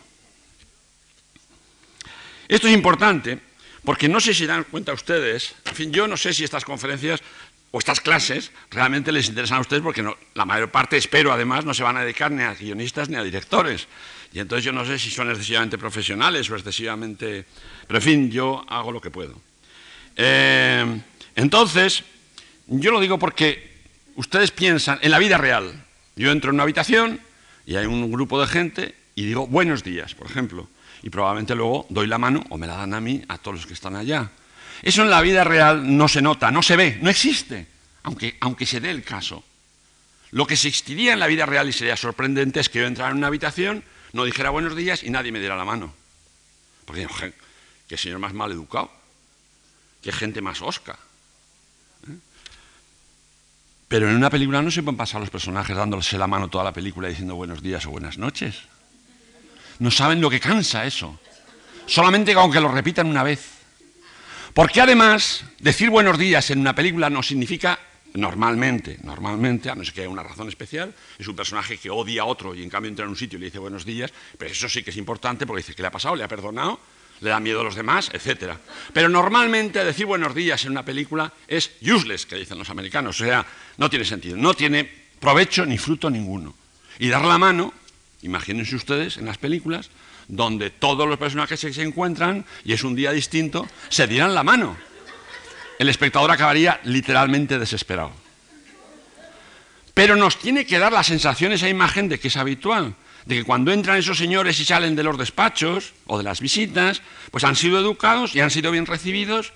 Esto es importante porque no sé si dan cuenta ustedes, en fin, yo no sé si estas conferencias o estas clases realmente les interesan a ustedes porque la mayor parte, espero además, no se van a dedicar ni a guionistas ni a directores. Y entonces yo no sé si son excesivamente profesionales o excesivamente... Pero en fin, yo hago lo que puedo. Eh, entonces, yo lo digo porque ustedes piensan en la vida real. Yo entro en una habitación y hay un grupo de gente y digo buenos días, por ejemplo. Y probablemente luego doy la mano o me la dan a mí, a todos los que están allá. Eso en la vida real no se nota, no se ve, no existe, aunque, aunque se dé el caso. Lo que existiría en la vida real y sería sorprendente es que yo entrara en una habitación, no dijera buenos días y nadie me diera la mano. Porque, qué señor más mal educado, qué gente más osca. ¿eh? Pero en una película no se pueden pasar los personajes dándose la mano toda la película diciendo buenos días o buenas noches. No saben lo que cansa eso. Solamente aunque lo repitan una vez. Porque además, decir buenos días en una película no significa normalmente, normalmente, a no ser que haya una razón especial, es un personaje que odia a otro y en cambio entra en un sitio y le dice buenos días, pero eso sí que es importante porque dice que le ha pasado, le ha perdonado, le da miedo a los demás, etc. Pero normalmente decir buenos días en una película es useless, que dicen los americanos, o sea, no tiene sentido, no tiene provecho ni fruto ninguno. Y dar la mano, imagínense ustedes en las películas, donde todos los personajes que se encuentran, y es un día distinto, se dirán la mano. El espectador acabaría literalmente desesperado. Pero nos tiene que dar la sensación, esa imagen de que es habitual, de que cuando entran esos señores y salen de los despachos o de las visitas, pues han sido educados y han sido bien recibidos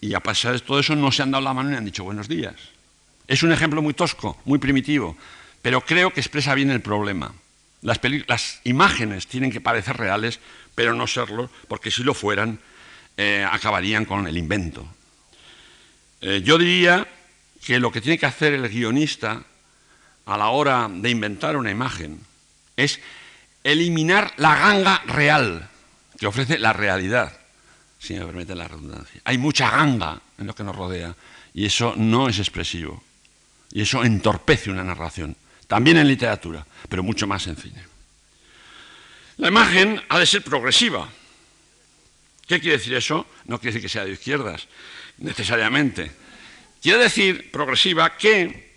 y a pesar de todo eso no se han dado la mano y han dicho buenos días. Es un ejemplo muy tosco, muy primitivo, pero creo que expresa bien el problema. Las, imágenes tienen que parecer reales, pero no serlo, porque si lo fueran, eh, acabarían con el invento. Eh, yo diría que lo que tiene que hacer el guionista a la hora de inventar una imagen es eliminar la ganga real que ofrece la realidad, si me permite la redundancia. Hay mucha ganga en lo que nos rodea y eso no es expresivo y eso entorpece una narración. También en literatura, pero mucho más en cine. La imagen ha de ser progresiva. ¿Qué quiere decir eso? No quiere decir que sea de izquierdas, necesariamente. Quiere decir progresiva que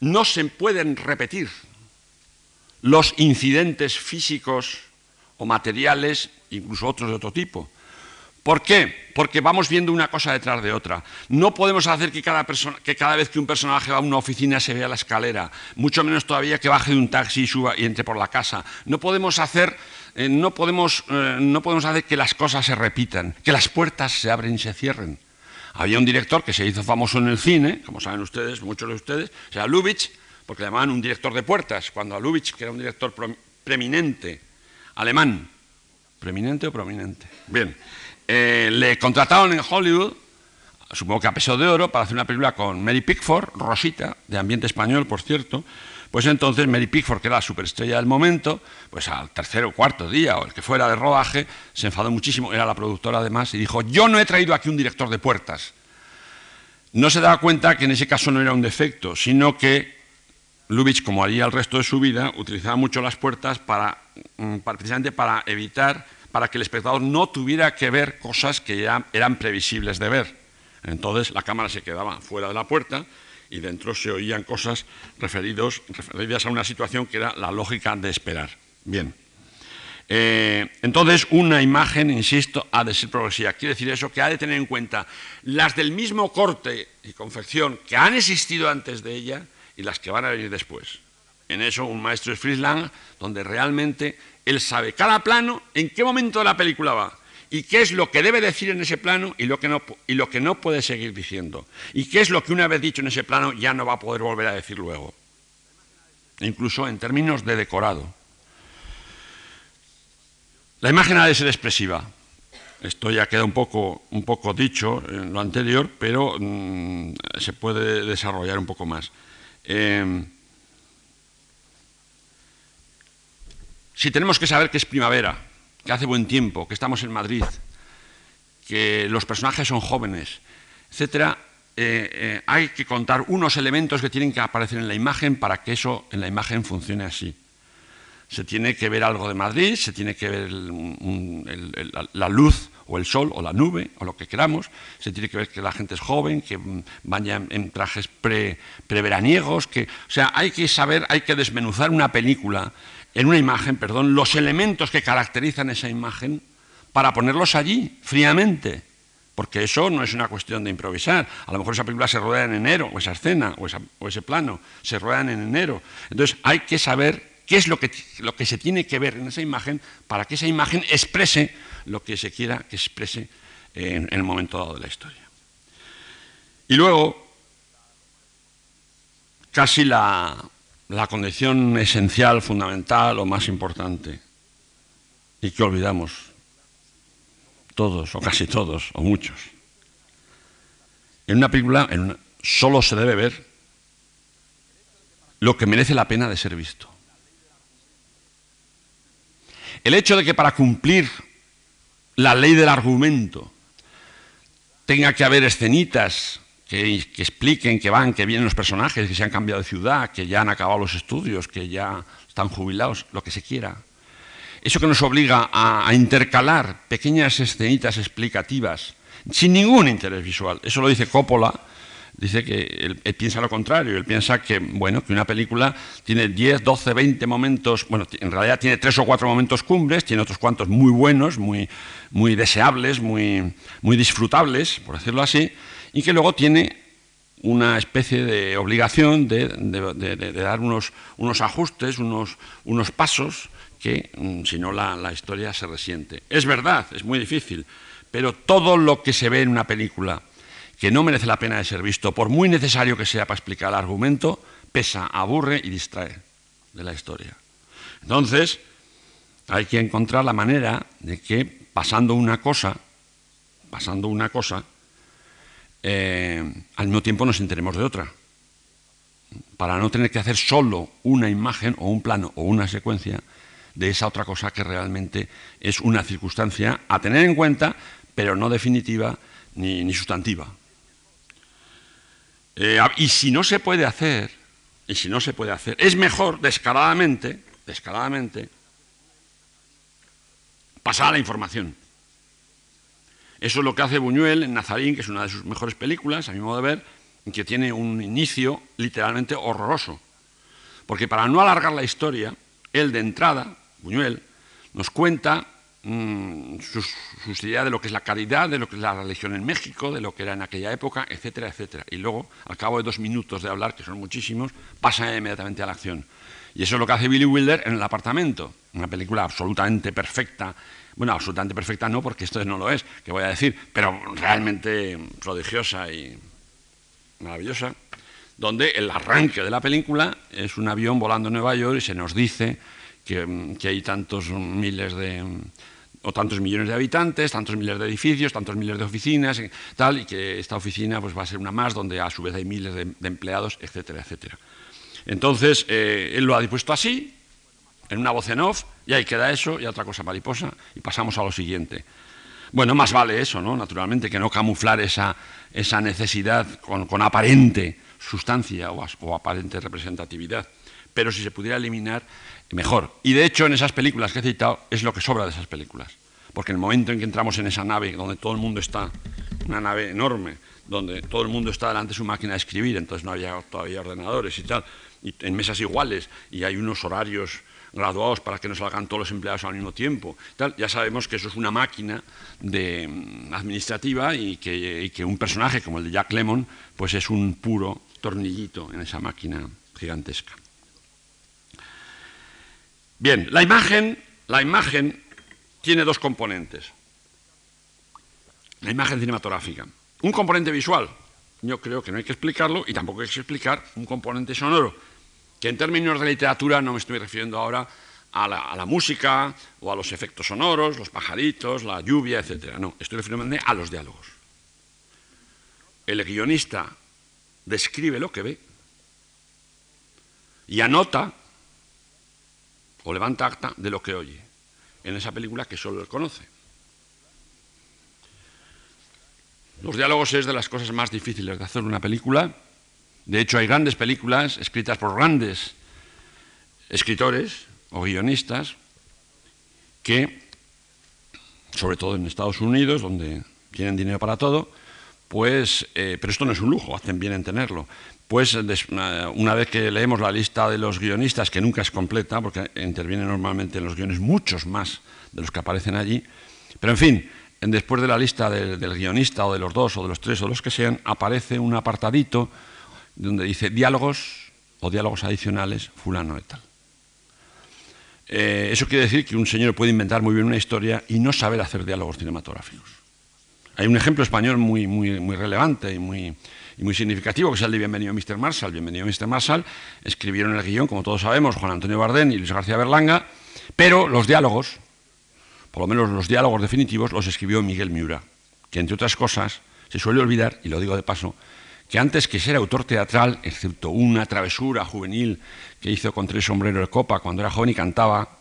no se pueden repetir los incidentes físicos o materiales, incluso otros de otro tipo, ¿Por qué? Porque vamos viendo una cosa detrás de otra. No podemos hacer que cada, que cada, vez que un personaje va a una oficina se vea la escalera, mucho menos todavía que baje de un taxi y suba y entre por la casa. No podemos hacer, eh, no podemos, eh, no podemos hacer que las cosas se repitan, que las puertas se abren y se cierren. Había un director que se hizo famoso en el cine, como saben ustedes, muchos de ustedes, se llama Lubitsch, porque le llamaban un director de puertas, cuando a Lubitsch, que era un director preeminente, alemán, preeminente o prominente, bien, eh, le contrataron en Hollywood, supongo que a peso de oro, para hacer una película con Mary Pickford, Rosita, de ambiente español, por cierto. Pues entonces Mary Pickford, que era la superestrella del momento, pues al tercer o cuarto día, o el que fuera de rodaje, se enfadó muchísimo, era la productora además, y dijo, yo no he traído aquí un director de puertas. No se daba cuenta que en ese caso no era un defecto, sino que Lubitsch, como haría el resto de su vida, utilizaba mucho las puertas para, mm, precisamente para evitar para que el espectador no tuviera que ver cosas que ya eran previsibles de ver. Entonces la cámara se quedaba fuera de la puerta y dentro se oían cosas referidos, referidas a una situación que era la lógica de esperar. Bien. Eh, entonces, una imagen, insisto, ha de ser progresiva. Quiere decir eso que ha de tener en cuenta las del mismo corte y confección que han existido antes de ella y las que van a venir después. En eso, un maestro es Friedland, donde realmente él sabe cada plano en qué momento de la película va y qué es lo que debe decir en ese plano y lo que no, y lo que no puede seguir diciendo. Y qué es lo que una vez dicho en ese plano ya no va a poder volver a decir luego. Incluso en términos de decorado. La imagen ha de ser expresiva. Esto ya queda un poco, un poco dicho en lo anterior, pero mm, se puede desarrollar un poco más. Eh, Si tenemos que saber que es primavera, que hace buen tiempo, que estamos en Madrid, que los personajes son jóvenes, etcétera, eh, eh, hay que contar unos elementos que tienen que aparecer en la imagen para que eso en la imagen funcione así. Se tiene que ver algo de Madrid, se tiene que ver la luz o el sol, o la nube, o lo que queramos. Se tiene que ver que la gente es joven, que vaya en trajes pre, preveraniegos, que, o sea, hay que saber, hay que desmenuzar una película en una imagen, perdón, los elementos que caracterizan esa imagen para ponerlos allí, fríamente. Porque eso no es una cuestión de improvisar. A lo mejor esa película se rueda en enero, o esa escena, o, ese plano, se ruedan en enero. Entonces hay que saber qué es lo que, lo que se tiene que ver en esa imagen para que esa imagen exprese lo que se quiera que exprese en, el momento dado de la historia. Y luego, casi la, la condición esencial, fundamental o más importante, y que olvidamos todos, o casi todos, o muchos. En una película solo se debe ver lo que merece la pena de ser visto. El hecho de que para cumplir la ley del argumento tenga que haber escenitas que, que, expliquen que van, que vienen los personajes, que se han cambiado de ciudad, que ya han acabado los estudios, que ya están jubilados, lo que se quiera, eso que nos obliga a, intercalar pequeñas escenitas explicativas sin ningún interés visual. Eso lo dice Coppola, dice que él, piensa lo contrario, él piensa que, bueno, que una película tiene 10, 12, 20 momentos, bueno, en realidad tiene tres o cuatro momentos cumbres, tiene otros cuantos muy buenos, muy, muy deseables, muy, muy disfrutables, por decirlo así, y que luego tiene una especie de obligación de, dar unos, unos ajustes, unos, unos pasos que mm, si no la, historia se resiente. Es verdad, es muy difícil, pero todo lo que se ve en una película que no merece la pena de ser visto, por muy necesario que sea para explicar el argumento, pesa, aburre y distrae de la historia. Entonces, hay que encontrar la manera de que pasando una cosa, pasando una cosa, eh, al mismo tiempo nos enteremos de otra. Para no tener que hacer solo una imagen o un plano o una secuencia, de esa otra cosa que realmente es una circunstancia a tener en cuenta, pero no definitiva ni, sustantiva. Eh, y si no se puede hacer, y si no se puede hacer, es mejor descaradamente, descaradamente, pasar a la información. Eso es lo que hace Buñuel en Nazarín, que es una de sus mejores películas, a mi modo de ver, que tiene un inicio literalmente horroroso. Porque para no alargar la historia, él de entrada Buñuel, nos cuenta mm, sus, ideas de lo que es la caridad, de lo que es la religión en México, de lo que era en aquella época, etcétera, etcétera. Y luego, al cabo de dos minutos de hablar, que son muchísimos, pasa inmediatamente a la acción. Y eso es lo que hace Billy Wilder en El apartamento, una película absolutamente perfecta. Bueno, absolutamente perfecta no, porque esto no lo es, que voy a decir, pero realmente prodigiosa y maravillosa, donde el arranque de la película es un avión volando en Nueva York y se nos dice que, hay tantos miles de o tantos millones de habitantes, tantos miles de edificios, tantos miles de oficinas, tal, y que esta oficina pues, va a ser una más donde a su vez hay miles de, empleados, etcétera, etcétera. Entonces, eh, él lo ha dispuesto así, en una voz en off, y ahí queda eso, y otra cosa mariposa, y pasamos a lo siguiente. Bueno, más vale eso, ¿no? Naturalmente, que no camuflar esa, esa necesidad con, aparente sustancia o, o aparente representatividad. Pero si se pudiera eliminar, mejor. Y de hecho, en esas películas que he citado, es lo que sobra de esas películas. Porque en el momento en que entramos en esa nave, donde todo el mundo está, una nave enorme, donde todo el mundo está delante de su máquina de escribir, entonces no había todavía ordenadores y tal, y en mesas iguales, y hay unos horarios graduados para que no salgan todos los empleados al mismo tiempo, ya sabemos que eso es una máquina de, mm, administrativa y que, y que un personaje como el de Jack Lemmon, pues es un puro tornillito en esa máquina gigantesca. Bien, la imagen, la imagen tiene dos componentes. La imagen cinematográfica. Un componente visual, yo creo que no hay que explicarlo, y tampoco hay que explicar un componente sonoro, que en términos de literatura no me estoy refiriendo ahora a la, música o a los efectos sonoros, los pajaritos, la lluvia, etc. No, estoy refiriéndome a los diálogos. El guionista describe lo que ve y anota o levanta acta de lo que oye en esa película que solo él conoce. Los diálogos es de las cosas más difíciles de hacer una película. De hecho, hay grandes películas escritas por grandes escritores o guionistas que sobre todo en Estados Unidos, donde tienen dinero para todo, pues, eh, pero esto no es un lujo, hacen bien en tenerlo. Pues eh, una vez que leemos la lista de los guionistas, que nunca es completa, porque intervienen normalmente en los guiones muchos más de los que aparecen allí, pero en fin, después de la lista del guionista o de los dos o de los tres o de los que sean, aparece un apartadito donde dice diálogos o diálogos adicionales fulano de tal. Eh, eso quiere decir que un señor puede inventar muy bien una historia y no saber hacer diálogos cinematográficos. Hay un ejemplo español muy, muy, muy relevante y muy, muy significativo, que es el de Bienvenido Mr. Marshall. Bienvenido Mr. Marshall escribieron el guion, como todos sabemos, Juan Antonio Bardén y Luis García Berlanga, pero los diálogos, por lo menos los diálogos definitivos, los escribió Miguel Miura, que entre otras cosas se suele olvidar, y lo digo de paso, que antes que ser autor teatral, excepto una travesura juvenil que hizo con tres sombreros de copa cuando era joven y cantaba,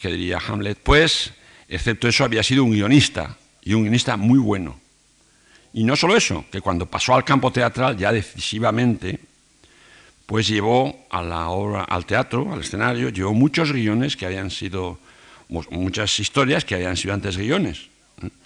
que diría Hamlet, pues, excepto eso, había sido un guionista, y un guionista muy bueno. Y no solo eso, que cuando pasó al campo teatral, ya decisivamente, pues llevó obra, al teatro, al escenario, llevó muchos guiones que habían sido, muchas historias que habían sido antes guiones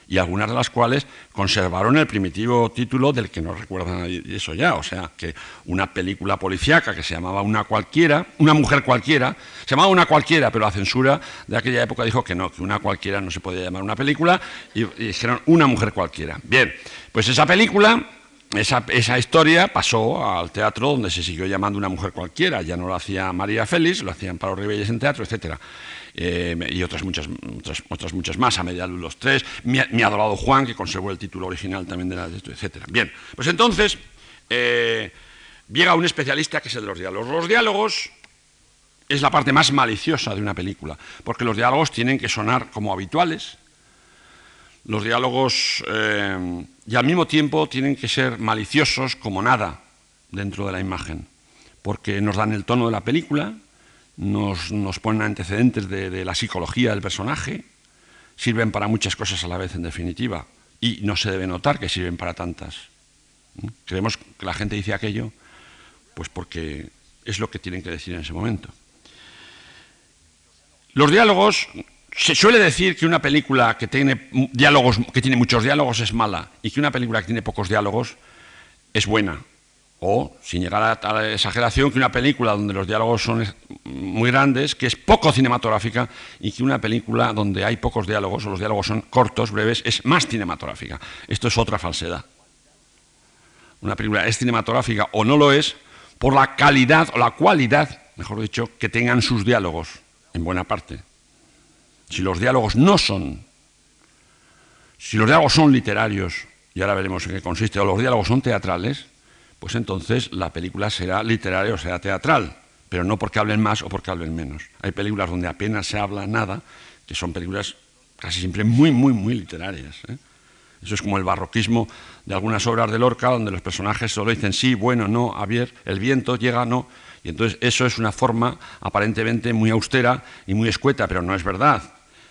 y algunas de las cuales conservaron el primitivo título del que no recuerdan eso ya, o sea, que una película policíaca que se llamaba Una cualquiera, Una mujer cualquiera, se llamaba Una cualquiera, pero la censura de aquella época dijo que no, que una cualquiera no se podía llamar una película y, dijeron Una mujer cualquiera. Bien, pues esa película esa, esa, historia pasó al teatro donde se siguió llamando Una mujer cualquiera. Ya no lo hacía María Félix, lo hacían Pablo Ribelles en teatro, etcétera. Eh, y otras muchas, otras, muchas más, a media luz los tres, mi, adorado Juan, que conservó el título original también de la etc. Bien, pues entonces eh, llega un especialista que es el de los diálogos. Los diálogos es la parte más maliciosa de una película, porque los diálogos tienen que sonar como habituales, los diálogos eh, y al mismo tiempo tienen que ser maliciosos como nada dentro de la imagen, porque nos dan el tono de la película, nos, ponen antecedentes de, la psicología del personaje, sirven para muchas cosas a la vez, en definitiva, y no se debe notar que sirven para tantas. ¿Mm? Creemos que la gente dice aquello, pues porque es lo que tienen que decir en ese momento. Los diálogos, se suele decir que una película que tiene diálogos, que tiene muchos diálogos es mala, y que una película que tiene pocos diálogos es buena. O, sin llegar a tal exageración, que una película donde los diálogos son muy grandes, que es poco cinematográfica, y que una película donde hay pocos diálogos, o los diálogos son cortos, breves, es más cinematográfica. Esto es otra falsedad. Una película es cinematográfica o no lo es por la calidad o la cualidad, mejor dicho, que tengan sus diálogos, en buena parte. Si los diálogos no son, si los diálogos son literarios, y ahora veremos en qué consiste, o los diálogos son teatrales, pues entonces la película será literaria o será teatral, pero no porque hablen más o porque hablen menos. Hay películas donde apenas se habla nada, que son películas casi siempre muy, muy, muy literarias. ¿eh? Eso es como el barroquismo de algunas obras de Lorca, donde los personajes solo dicen sí, bueno, no, Javier, el viento llega, no. Y entonces eso es una forma aparentemente muy austera y muy escueta, pero no es verdad.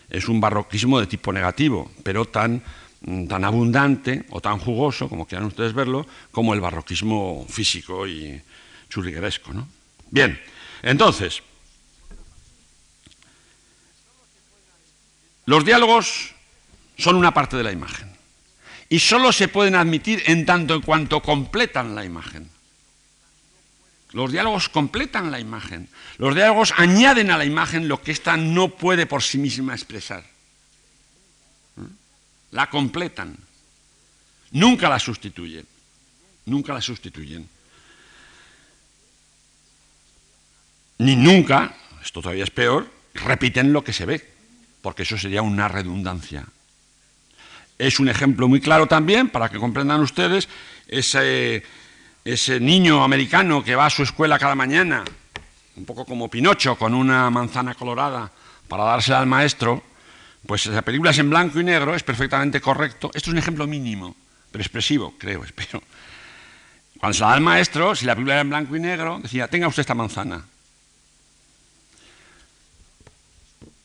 Es un barroquismo de tipo negativo, pero tan tan abundante o tan jugoso, como quieran ustedes verlo, como el barroquismo físico y churrigueresco. Bien, entonces, los diálogos son una parte de la imagen y solo se pueden admitir en tanto en cuanto completan la imagen. Los diálogos completan la imagen. Los diálogos añaden a la imagen lo que ésta no puede por sí misma expresar la completan. Nunca la sustituyen. Nunca la sustituyen. Ni nunca, esto todavía es peor, repiten lo que se ve, porque eso sería una redundancia. Es un ejemplo muy claro también, para que comprendan ustedes, ese, ese niño americano que va a su escuela cada mañana, un poco como Pinocho, con una manzana colorada para dársela al maestro, pues la película es en blanco y negro, es perfectamente correcto. Esto es un ejemplo mínimo, pero expresivo, creo, <laughs> espero. Cuando se la da el maestro, si la película era en blanco y negro, decía, tenga usted esta manzana.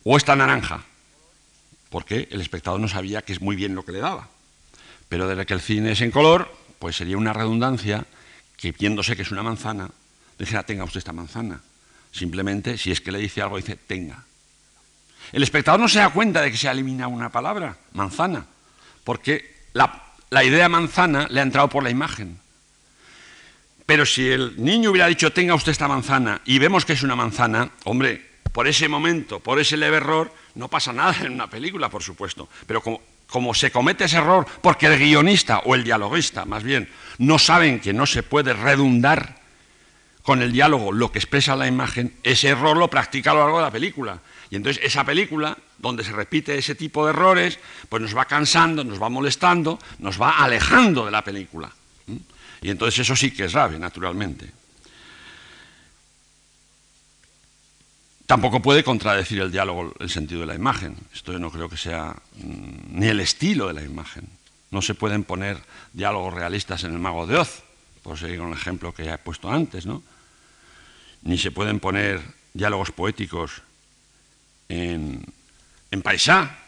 O esta naranja. Porque el espectador no sabía que es muy bien lo que le daba. Pero desde que el cine es en color, pues sería una redundancia que viéndose que es una manzana, dijera, tenga usted esta manzana. Simplemente, si es que le dice algo, dice, tenga. El espectador no se da cuenta de que se ha eliminado una palabra, manzana, porque la, idea manzana le ha entrado por la imagen. Pero si el niño hubiera dicho, tenga usted esta manzana, y vemos que es una manzana, hombre, por ese momento, por ese leve error, no pasa nada en una película, por supuesto. Pero como, se comete ese error porque el guionista o el dialoguista, más bien, no saben que no se puede redundar con el diálogo lo que expresa la imagen, ese error lo practica a lo largo de la película. Y entonces esa película, donde se repite ese tipo de errores, pues nos va cansando, nos va molestando, nos va alejando de la película. Y entonces eso sí que es grave, naturalmente. Tampoco puede contradecir el diálogo el sentido de la imagen. Esto yo no creo que sea mm, ni el estilo de la imagen. No se pueden poner diálogos realistas en el Mago de Oz, por seguir el ejemplo que ya he puesto antes, ¿no? Ni se pueden poner diálogos poéticos en, en Paisá,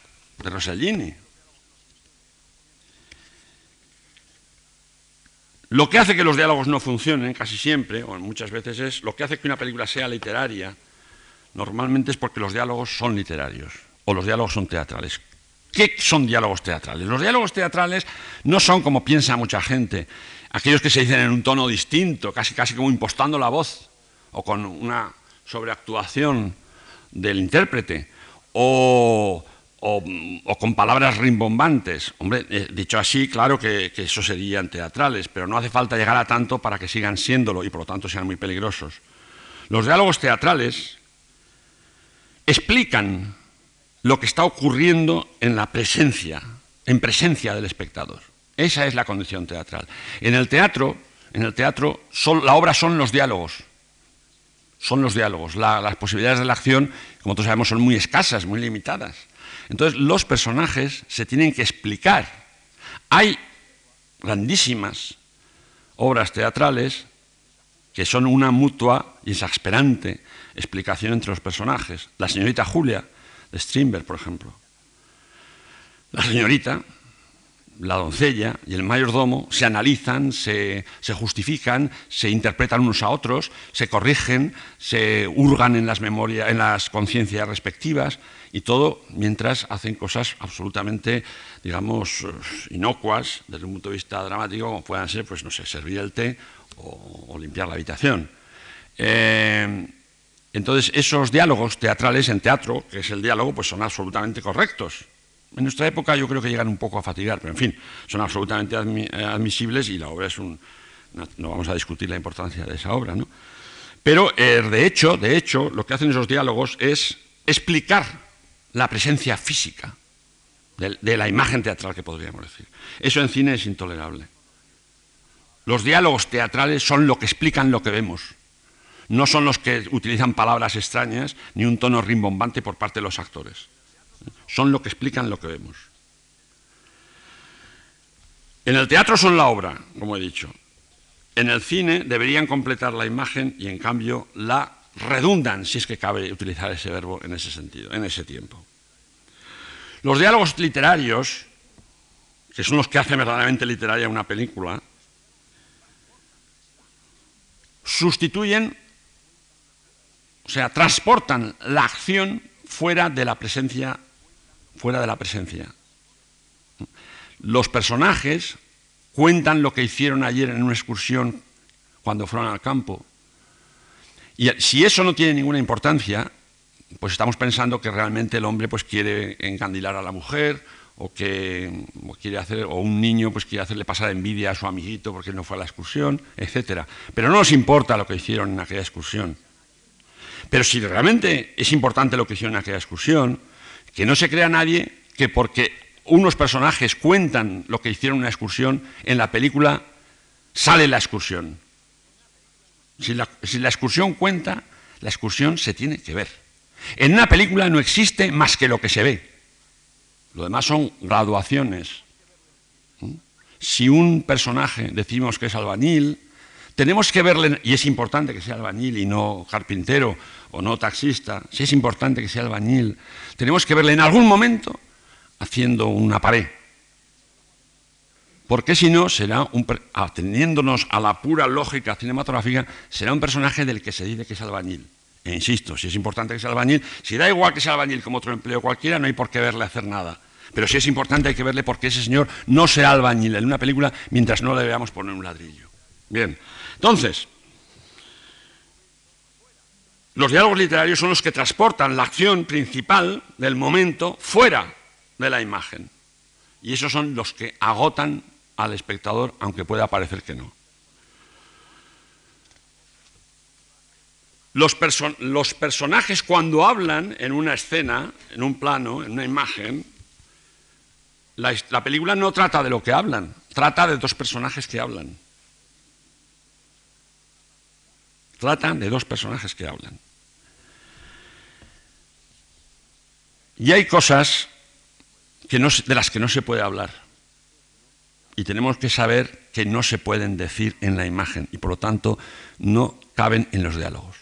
de Rossellini. Lo que hace que los diálogos no funcionen casi siempre, o muchas veces es, lo que hace que una película sea literaria, normalmente es porque los diálogos son literarios o los diálogos son teatrales. ¿Qué son diálogos teatrales? Los diálogos teatrales no son como piensa mucha gente, aquellos que se dicen en un tono distinto, casi, casi como impostando la voz o con una sobreactuación del intérprete o, con palabras rimbombantes. Hombre, eh, dicho así, claro que, eso serían teatrales, pero no hace falta llegar a tanto para que sigan siéndolo y por lo tanto sean muy peligrosos. Los diálogos teatrales explican lo que está ocurriendo en la presencia, en presencia del espectador. Esa es la condición teatral. En el teatro, en el teatro la obra son los diálogos. Son los diálogos. las posibilidades de la acción, como todos sabemos, son muy escasas, muy limitadas. Entonces, los personajes se tienen que explicar. Hay grandísimas obras teatrales que son una mutua y exasperante explicación entre los personajes. La señorita Julia, de Strindberg, por ejemplo. La señorita, la doncella y el mayordomo se analizan, se, justifican, se interpretan unos a otros, se corrigen, se hurgan en las memorias, en las conciencias respectivas y todo mientras hacen cosas absolutamente, digamos, inocuas desde un punto de vista dramático, como puedan ser, pues no sé, servir el té o, limpiar la habitación. Eh, entonces, esos diálogos teatrales en teatro, que es el diálogo, pues son absolutamente correctos. En nuestra época yo creo que llegan un poco a fatigar, pero en fin, son absolutamente eh, admisibles y la obra es un... No, vamos a discutir la importancia de esa obra, ¿no? Pero, eh, de hecho, de hecho, lo que hacen esos diálogos es explicar la presencia física de, de la imagen teatral que podríamos decir. Eso en cine es intolerable. Los diálogos teatrales son lo que explican lo que vemos no son los que utilizan palabras extrañas ni un tono rimbombante por parte de los actores. Son lo que explican lo que vemos. En el teatro son la obra, como he dicho. En el cine deberían completar la imagen y en cambio la redundan, si es que cabe utilizar ese verbo en ese sentido, en ese tiempo. Los diálogos literarios, que son los que hacen verdaderamente literaria una película, sustituyen o sea, transportan la acción fuera de la presencia, fuera de la presencia. Los personajes cuentan lo que hicieron ayer en una excursión cuando fueron al campo. Y si eso no tiene ninguna importancia, pues estamos pensando que realmente el hombre pues quiere encandilar a la mujer o que quiere hacer o un niño pues quiere hacerle pasar envidia a su amiguito porque no fue a la excursión, etcétera. Pero no nos importa lo que hicieron en aquella excursión. Pero si realmente es importante lo que hicieron en aquella excursión, que no se crea nadie que porque unos personajes cuentan lo que hicieron en una excursión, en la película sale la excursión. Si la, si la excursión cuenta, la excursión se tiene que ver. En una película no existe más que lo que se ve. Lo demás son graduaciones. ¿Mm? Si un personaje decimos que es albañil, tenemos que verle, y es importante que sea albañil y no carpintero o no taxista, si es importante que sea albañil, tenemos que verle en algún momento haciendo una pared. Porque si no, será un, atendiéndonos a la pura lógica cinematográfica, será un personaje del que se dice que es albañil. E insisto, si es importante que sea albañil, si da igual que sea albañil como otro empleo cualquiera, no hay por qué verle hacer nada. Pero si es importante hay que verle porque ese señor no será albañil en una película mientras no le veamos poner un ladrillo. Bien, entonces, los diálogos literarios son los que transportan la acción principal del momento fuera de la imagen. Y esos son los que agotan al espectador, aunque pueda parecer que no. Los, personajes cuando hablan en una escena, en un plano, en una imagen, la, la película no trata de lo que hablan, trata de dos personajes que hablan. Tratan de dos personajes que hablan. Y hay cosas que no, de las que no se puede hablar. Y tenemos que saber que no se pueden decir en la imagen y por lo tanto no caben en los diálogos.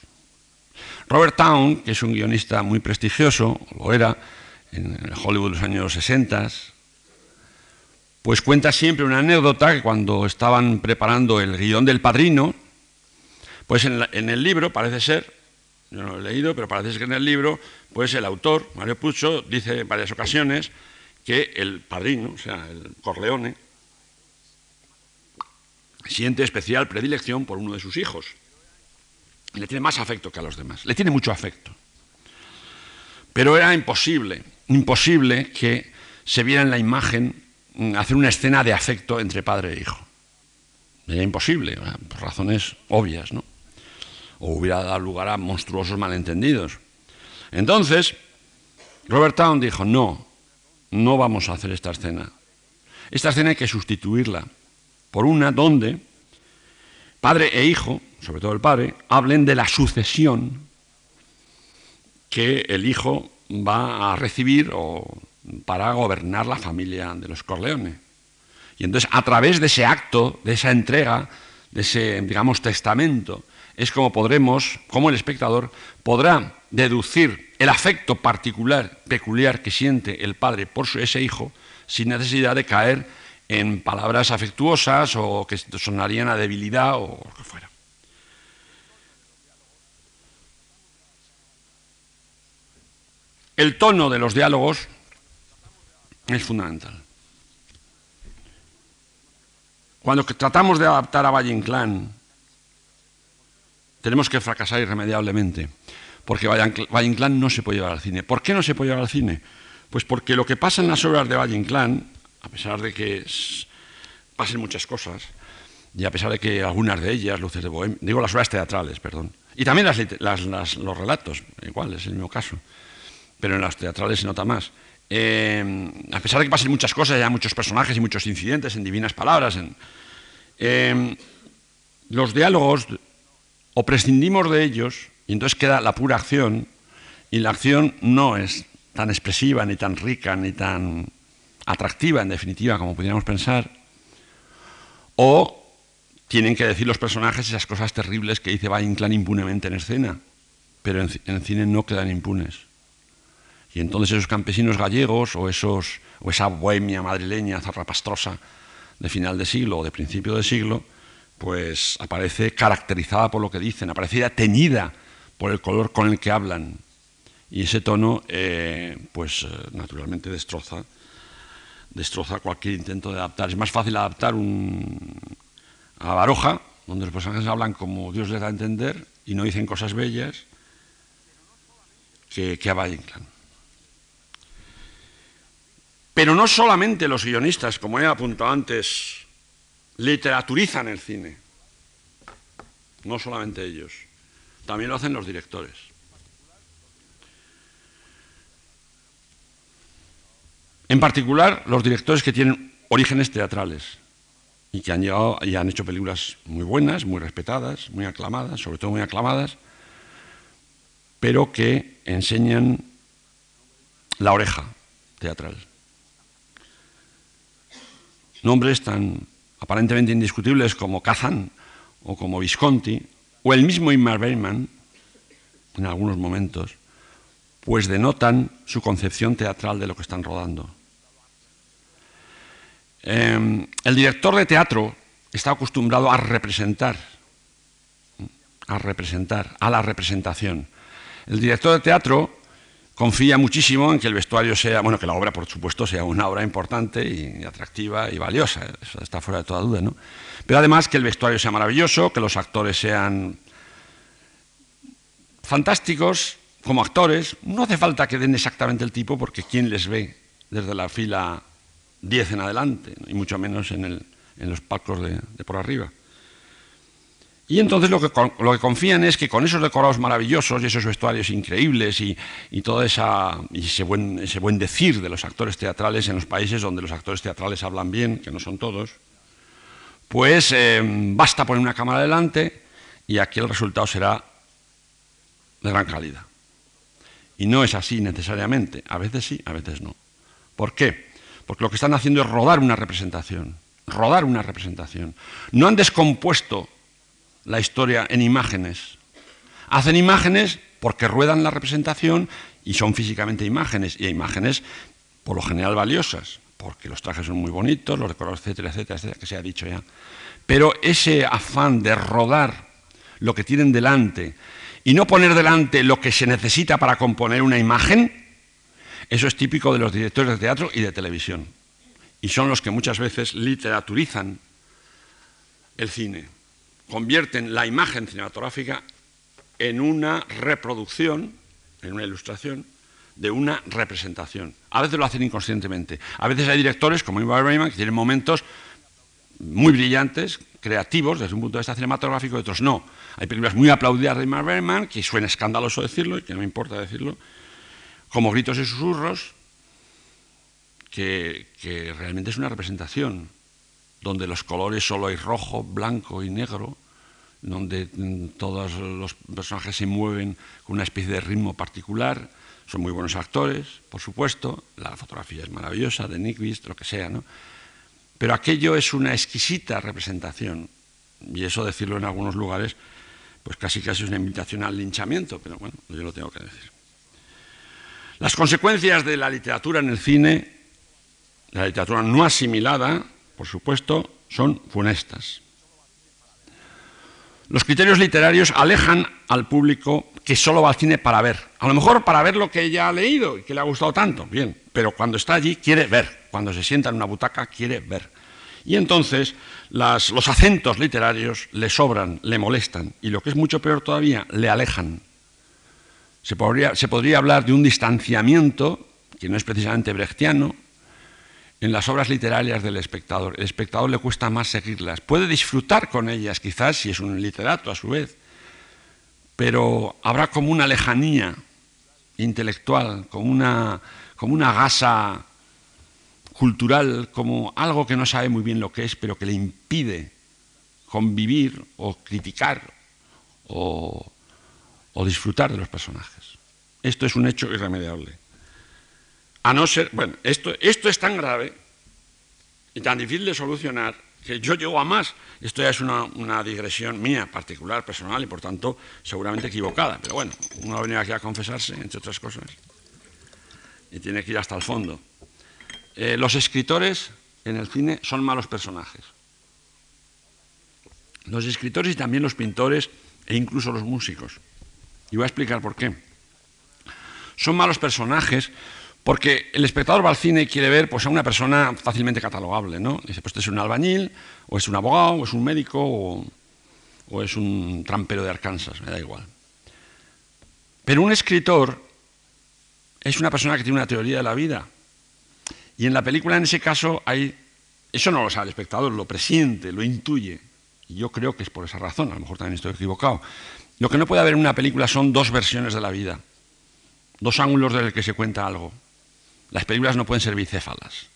Robert Town, que es un guionista muy prestigioso, lo era en Hollywood de los años 60, pues cuenta siempre una anécdota que cuando estaban preparando el guion del padrino, pues en, el libro parece ser, yo no lo he leído, pero parece ser que en el libro, pues el autor, Mario Pucho, dice en varias ocasiones que el padrino, o sea, el Corleone, siente especial predilección por uno de sus hijos. Le tiene más afecto que a los demás. Le tiene mucho afecto. Pero era imposible, imposible que se viera en la imagen mm, hacer una escena de afecto entre padre e hijo. Era imposible, por razones obvias, ¿no? O hubiera dado lugar a monstruosos malentendidos. Entonces, Robert Town dijo, no, no vamos a hacer esta escena. Esta escena hay que sustituirla por una donde padre e hijo, sobre todo el padre, hablen de la sucesión que el hijo va a recibir o para gobernar la familia de los Corleones. Y entonces, a través de ese acto, de esa entrega, de ese, digamos, testamento, es como podremos, como el espectador, podrá deducir el afecto particular, peculiar que siente el padre por ese hijo, sin necesidad de caer en palabras afectuosas o que sonarían a debilidad o lo que fuera. El tono de los diálogos es fundamental. Cuando tratamos de adaptar a Valle Inclán tenemos que fracasar irremediablemente, porque Valle Inclán no se puede llevar al cine. ¿Por qué no se puede llevar al cine? Pues porque lo que pasa en las obras de Valle Inclán, a pesar de que pasen muchas cosas, y a pesar de que algunas de ellas, Luces de Bohemia, digo las obras teatrales, perdón, y también los relatos, igual, es el mismo caso, pero en las teatrales se nota más. Eh, a pesar de que pasen muchas cosas, hay muchos personajes y muchos incidentes en divinas palabras, en, eh, los diálogos o prescindimos de ellos y entonces queda la pura acción y la acción no es tan expresiva, ni tan rica, ni tan atractiva en definitiva como pudiéramos pensar, o tienen que decir los personajes esas cosas terribles que dice Valle impunemente en escena, pero en, el cine no quedan impunes. Y entonces esos campesinos gallegos o, esos, o esa bohemia madrileña zarrapastrosa de final de siglo o de principio de siglo, pues aparece caracterizada por lo que dicen, aparece teñida por el color con el que hablan. Y ese tono, eh, pues eh, naturalmente destroza, destroza cualquier intento de adaptar. Es más fácil adaptar un, a Baroja, donde los personajes hablan como Dios les da a entender y no dicen cosas bellas, que, que a Valle Pero no solamente los guionistas, como he apuntado antes, literaturizan el cine. No solamente ellos, también lo hacen los directores. En particular, los directores que tienen orígenes teatrales y que han llegado y han hecho películas muy buenas, muy respetadas, muy aclamadas, sobre todo muy aclamadas, pero que enseñan la oreja teatral. Nombres tan aparentemente indiscutibles como Kazan o como Visconti, o el mismo Ingmar Bergman, en algunos momentos, pues denotan su concepción teatral de lo que están rodando. Em, el director de teatro está acostumbrado a representar, a representar, a la representación, El director de teatro confía muchísimo en que el vestuario sea, bueno, que la obra, por supuesto, sea una obra importante y atractiva y valiosa, eso está fuera de toda duda, ¿no? Pero además que el vestuario sea maravilloso, que los actores sean fantásticos como actores. No hace falta que den exactamente el tipo, porque ¿quién les ve desde la fila 10 en adelante? Y mucho menos en, los palcos de por arriba. Y entonces lo que, lo que, confían es que con esos decorados maravillosos y esos vestuarios increíbles y, todo esa, ese, buen, ese buen decir de los actores teatrales en los países donde los actores teatrales hablan bien, que no son todos, pues eh, basta poner una cámara delante y aquí el resultado será de gran calidad. Y no es así necesariamente, a veces sí, a veces no. ¿Por qué? Porque lo que están haciendo es rodar una representación, rodar una representación. No han descompuesto la historia en imágenes. Hacen imágenes porque ruedan la representación y son físicamente imágenes, y imágenes por lo general valiosas, porque los trajes son muy bonitos, los decorados, etcétera, etcétera, etcétera, que se ha dicho ya. Pero ese afán de rodar lo que tienen delante y no poner delante lo que se necesita para componer una imagen, eso es típico de los directores de teatro y de televisión. Y son los que muchas veces literaturizan el cine convierten la imagen cinematográfica en una reproducción, en una ilustración, de una representación. A veces lo hacen inconscientemente. A veces hay directores, como Ingmar Bergman, que tienen momentos muy brillantes, creativos desde un punto de vista cinematográfico, y otros no. Hay películas muy aplaudidas de Ingmar Bergman, que suena escandaloso decirlo, y que no me importa decirlo, como Gritos y Susurros, que, que realmente es una representación donde los colores solo hay rojo, blanco y negro, donde mm, todos los personajes se mueven con una especie de ritmo particular, son muy buenos actores, por supuesto, la fotografía es maravillosa, de Nyquist, lo que sea, ¿no? Pero aquello es una exquisita representación, y eso decirlo en algunos lugares, pues casi casi es una invitación al linchamiento, pero bueno, yo lo tengo que decir. Las consecuencias de la literatura en el cine, la literatura no asimilada, por supuesto, son funestas. Los criterios literarios alejan al público que solo va al cine para ver. A lo mejor para ver lo que ya ha leído y que le ha gustado tanto, bien, pero cuando está allí quiere ver, cuando se sienta en una butaca quiere ver. Y entonces los acentos literarios le sobran, le molestan y lo que es mucho peor todavía, le alejan. Se podría, se podría hablar de un distanciamiento, que no es precisamente brechtiano, en las obras literarias del espectador. El espectador le cuesta más seguirlas. Puede disfrutar con ellas, quizás, si es un literato a su vez, pero habrá como una lejanía intelectual, como una, como una gasa cultural, como algo que no sabe muy bien lo que es, pero que le impide convivir o criticar o, o disfrutar de los personajes. Esto es un hecho irremediable. A no ser, bueno, esto, esto es tan grave y tan difícil de solucionar que yo llego a más. Esto ya es una, digresión mía, particular, personal y por tanto seguramente equivocada. Pero bueno, uno ha venido aquí a confesarse, entre otras cosas, y tiene que ir hasta el fondo. Eh, los escritores en el cine son malos personajes. Los escritores y también los pintores e incluso los músicos. Y voy a explicar por qué. Son malos personajes porque el espectador va al cine y quiere ver pues, a una persona fácilmente catalogable, ¿no? Dice, pues este es un albañil, o es un abogado, o es un médico, o, es un trampero de Arkansas, me da igual. Pero un escritor es una persona que tiene una teoría de la vida. Y en la película, en ese caso, hay... Eso no lo sabe el espectador, lo presiente, lo intuye. Y yo creo que es por esa razón, a lo mejor también estoy equivocado. Lo que no puede haber en una película son dos versiones de la vida, dos ángulos desde el que se cuenta algo. Las películas no pueden ser bicéfalas.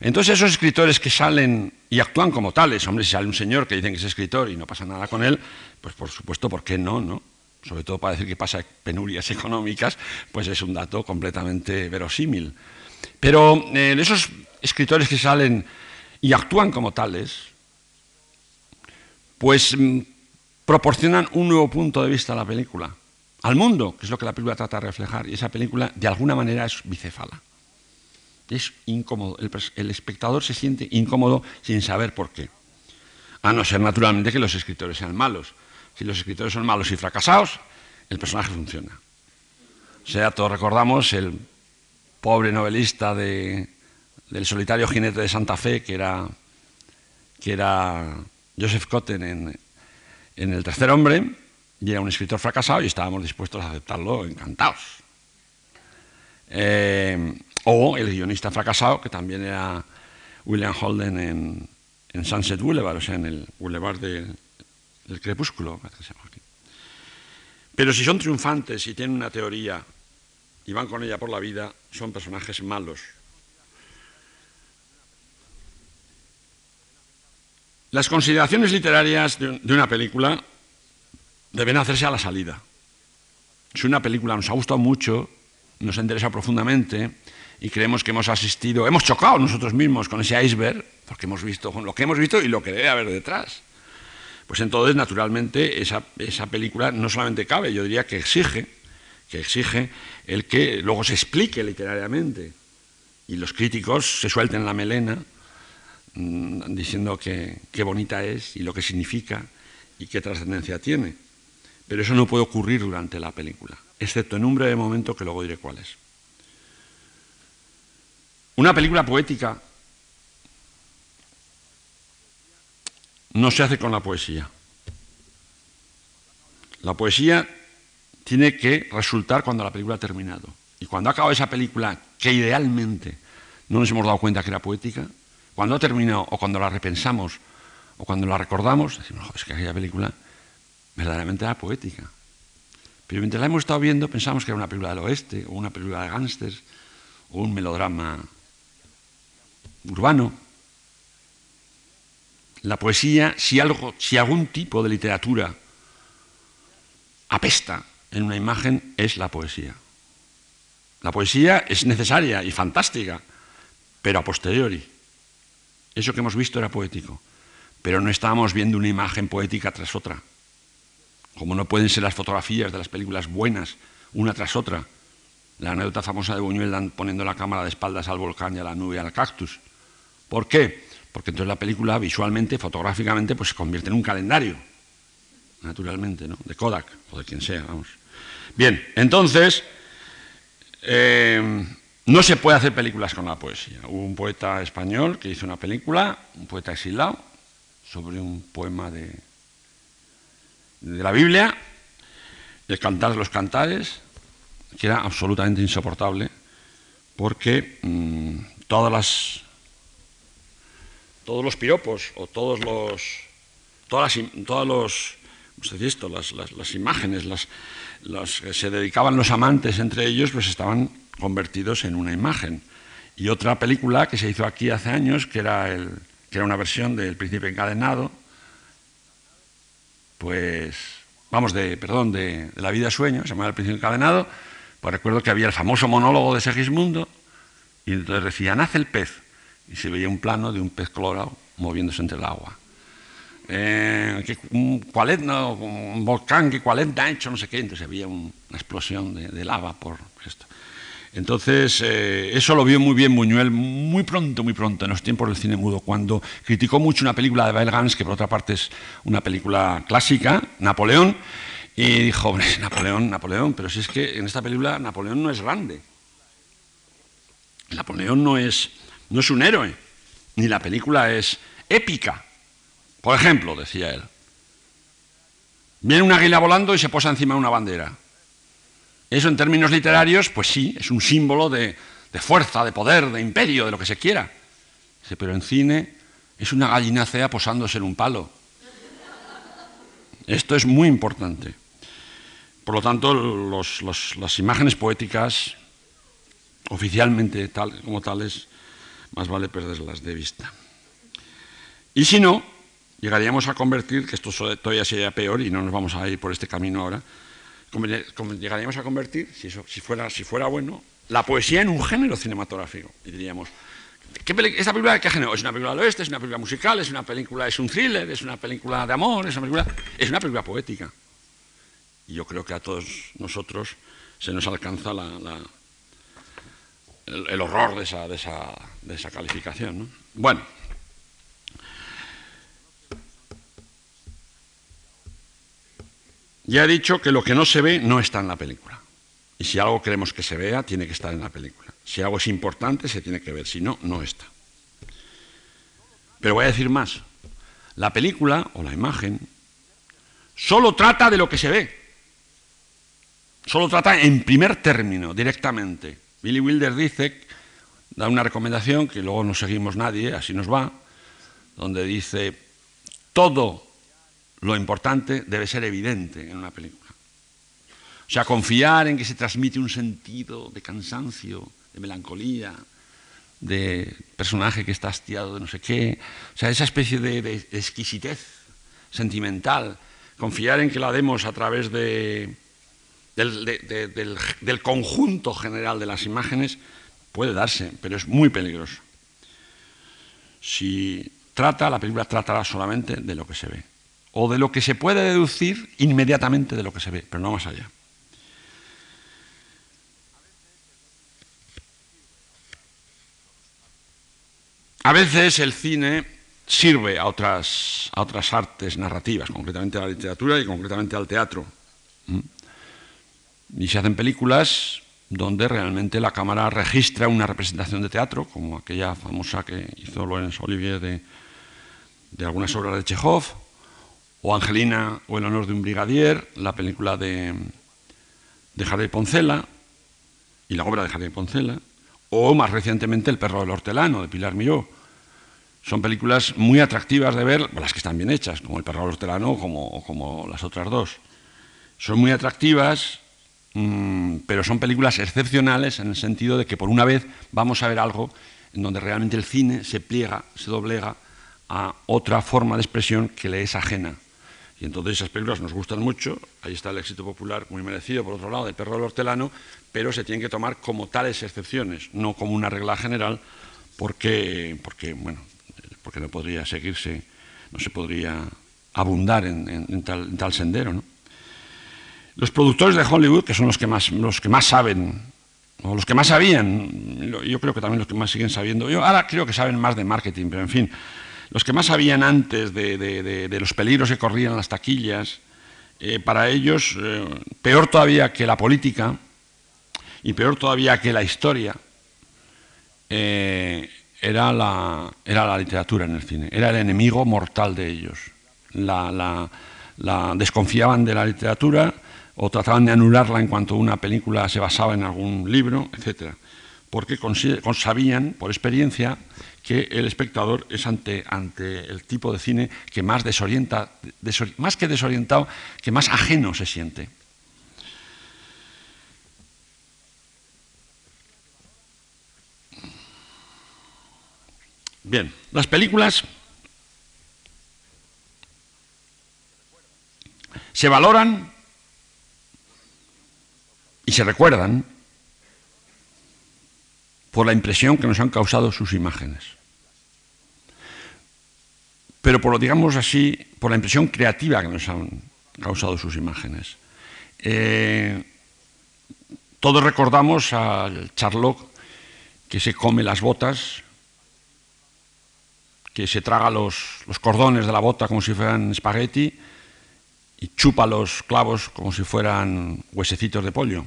Entonces esos escritores que salen y actúan como tales, hombre, si sale un señor que dicen que es escritor y no pasa nada con él, pues por supuesto, ¿por qué no? no? Sobre todo para decir que pasa penurias <laughs> económicas, pues es un dato completamente verosímil. Pero eh, esos escritores que salen y actúan como tales, pues mm, proporcionan un nuevo punto de vista a la película al mundo, que es lo que la película trata de reflejar, y esa película de alguna manera es bicéfala. Es incómodo, el, espectador se siente incómodo sin saber por qué. A no ser naturalmente que los escritores sean malos. Si los escritores son malos y fracasados, el personaje funciona. O sea, todos recordamos el pobre novelista del solitario jinete de Santa Fe, que era, que era Joseph Cotten en, El tercer hombre, y era un escritor fracasado y estábamos dispuestos a aceptarlo encantados. Eh, o el guionista fracasado, que también era William Holden en, en Sunset Boulevard, o sea, en el Boulevard del Crepúsculo. Pero si son triunfantes y tienen una teoría y van con ella por la vida, son personajes malos. Las consideraciones literarias de una película deben hacerse a la salida. Si una película nos ha gustado mucho, nos interesa profundamente y creemos que hemos asistido, hemos chocado nosotros mismos con ese iceberg, porque hemos visto lo que hemos visto y lo que debe haber detrás. Pues entonces, naturalmente, esa, esa película no solamente cabe, yo diría que exige que exige el que luego se explique literariamente y los críticos se suelten la melena mm, diciendo que qué bonita es y lo que significa y qué trascendencia tiene. Pero eso no puede ocurrir durante la película, excepto en un breve momento que luego diré cuál es. Una película poética no se hace con la poesía. La poesía tiene que resultar cuando la película ha terminado. Y cuando ha acabado esa película, que idealmente no nos hemos dado cuenta que era poética, cuando ha terminado o cuando la repensamos o cuando la recordamos, decimos, es que aquella película verdaderamente era poética. Pero mientras la hemos estado viendo, pensamos que era una película del oeste, o una película de gángsters, o un melodrama urbano. La poesía, si, algo, si algún tipo de literatura apesta en una imagen es la poesía. La poesía es necesaria y fantástica, pero a posteriori. Eso que hemos visto era poético, pero no estábamos viendo una imagen poética tras otra, como no pueden ser las fotografías de las películas buenas, una tras otra. La anécdota famosa de Buñuel poniendo la cámara de espaldas al volcán y a la nube y al cactus. ¿Por qué? Porque entonces la película visualmente, fotográficamente, pues se convierte en un calendario, naturalmente, ¿no? De Kodak o de quien sea, vamos. Bien, entonces, eh, no se puede hacer películas con la poesía. Hubo un poeta español que hizo una película, un poeta exilado, sobre un poema de, de la Biblia, el cantar de los cantares, que era absolutamente insoportable, porque mm, todas las, todos los piropos o todos los, todas las, todos los, esto? Las, las, imágenes, las, los que se dedicaban los amantes entre ellos, pues estaban convertidos en una imagen. Y otra película que se hizo aquí hace años, que era, el, que era una versión del Príncipe Encadenado, pues, vamos, de, perdón, de, La vida sueño, se llamaba El Príncipe Encadenado, pues recuerdo que había el famoso monólogo de Segismundo, y entonces decía, nace el pez, y se veía un plano de un pez colorado moviéndose entre el agua eh, que un, un volcán que cualeta ha hecho no sé qué, entonces había una explosión de, lava por esto. Entonces, eh, eso lo vio muy bien Buñuel muy pronto, muy pronto, en los tiempos del cine mudo, cuando criticó mucho una película de Bell Gans, que por otra parte es una película clásica, Napoleón, y dijo, hombre, <laughs> Napoleón, Napoleón, pero si es que en esta película Napoleón no es grande. Napoleón no es, no es un héroe, ni la película es épica. Por ejemplo, decía él, viene un águila volando y se posa encima de una bandera. Eso en términos literarios, pues sí, es un símbolo de, fuerza, de poder, de imperio, de lo que se quiera. pero en cine es una gallinacea posándose en un palo. Esto es muy importante. Por lo tanto, las imágenes poéticas, oficialmente como tales, más vale perderlas de vista. Y si no, llegaríamos a convertir, que esto todavía sería peor y no nos vamos a ir por este camino ahora, llegaríamos a convertir, si, eso, si, fuera, si fuera bueno, la poesía en un género cinematográfico. Y diríamos, ¿qué ¿esta película de qué género? ¿Es una película del oeste? ¿Es una película musical? ¿Es una película, es un thriller? ¿Es una película de amor? ¿Es una película, es una película poética? Y yo creo que a todos nosotros se nos alcanza el, horror de esa, de esa, de esa calificación. ¿no? Bueno. Ya he dicho que lo que no se ve no está en la película. Y si algo queremos que se vea, tiene que estar en la película. Si algo es importante, se tiene que ver. Si no, no está. Pero voy a decir más. La película o la imagen solo trata de lo que se ve. Solo trata en primer término, directamente. Billy Wilder dice, da una recomendación que luego no seguimos nadie, así nos va, donde dice, todo lo importante debe ser evidente en una película. O sea, confiar en que se transmite un sentido de cansancio, de melancolía, de personaje que está hastiado de no sé qué, o sea, esa especie de, exquisitez sentimental, confiar en que la demos a través del, del conjunto general de las imágenes, puede darse, pero es muy peligroso. Si trata, la película tratará solamente de lo que se ve, o de lo que se puede deducir inmediatamente de lo que se ve, pero no más allá. A veces el cine sirve a otras, a otras artes narrativas, concretamente a la literatura y concretamente al teatro. Y se hacen películas donde realmente la cámara registra una representación de teatro, como aquella famosa que hizo Lorenz Olivier de, algunas obras de Chekhov, o Angelina o El honor de un brigadier, la película de, de Jardín Poncela y la obra de Jardín Poncela, o más recientemente El perro del hortelano de Pilar Miró, son películas muy atractivas de ver, las que están bien hechas, como El perro hortelano o como, como las otras dos. Son muy atractivas, mm, pero son películas excepcionales en el sentido de que por una vez vamos a ver algo en donde realmente el cine se pliega, se doblega a otra forma de expresión que le es ajena. Y entonces esas películas nos gustan mucho, ahí está el éxito popular muy merecido, por otro lado, del perro del hortelano, pero se tienen que tomar como tales excepciones, no como una regla general, porque, porque bueno, porque no podría seguirse, no se podría abundar en, tal, sendero. Los productores de Hollywood, que son los que más, los que más saben, o los que más sabían, yo creo que también los que más siguen sabiendo, yo ahora creo que saben más de marketing, pero en fin, los que más sabían antes de, los peligros que corrían las taquillas, eh, para ellos, eh, peor todavía que la política y peor todavía que la historia, eh, era la, era la literatura en el cine, era el enemigo mortal de ellos. La, desconfiaban de la literatura o trataban de anularla en cuanto una película se basaba en algún libro, etc. Porque sabían, por experiencia, que el espectador es ante, ante el tipo de cine que más desorienta, más que desorientado, que más ajeno se siente. Bien, las películas se valoran y se recuerdan por la impresión que nos han causado sus imágenes. Pero por, digamos así, por la impresión creativa que nos han causado sus imágenes. Eh, todos recordamos al Charlotte que se come las botas que se traga los, cordones de la bota como si fueran espagueti y chupa los clavos como si fueran huesecitos de pollo.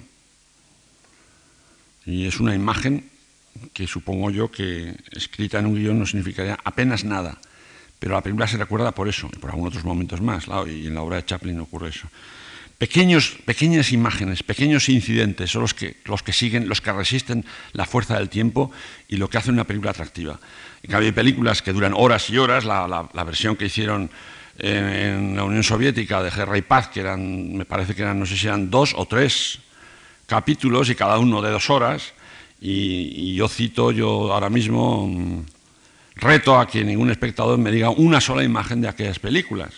Y es una imagen que supongo yo que escrita en un guion no significaría apenas nada, pero la película se recuerda por eso y por algunos otros momentos más, y en la obra de Chaplin ocurre eso. Pequeños, pequeñas imágenes, pequeños incidentes son los que, los que siguen, los que resisten la fuerza del tiempo y lo que hace una película atractiva. En cambio, hay películas que duran horas y horas, la, versión que hicieron en, la Unión Soviética de Guerra y Paz, que eran, me parece que eran, no sé si eran dos o tres capítulos y cada uno de dos horas, y, yo cito, yo ahora mismo mm, reto a que ningún espectador me diga una sola imagen de aquellas películas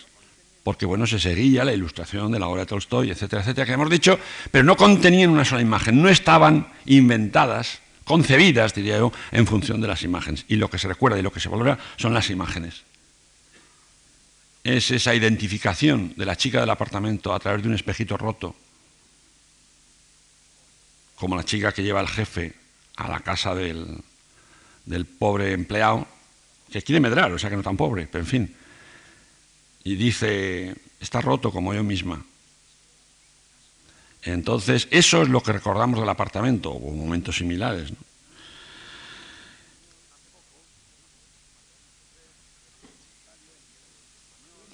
porque bueno, se seguía la ilustración de la obra de Tolstoy, etcétera, etcétera, que hemos dicho, pero no contenían una sola imagen, no estaban inventadas, concebidas, diría yo, en función de las imágenes. Y lo que se recuerda y lo que se valora son las imágenes. Es esa identificación de la chica del apartamento a través de un espejito roto, como la chica que lleva al jefe a la casa del, del pobre empleado, que quiere medrar, o sea que no tan pobre, pero en fin y dice, está roto como yo misma. Entonces, eso es lo que recordamos del apartamento, o momentos similares.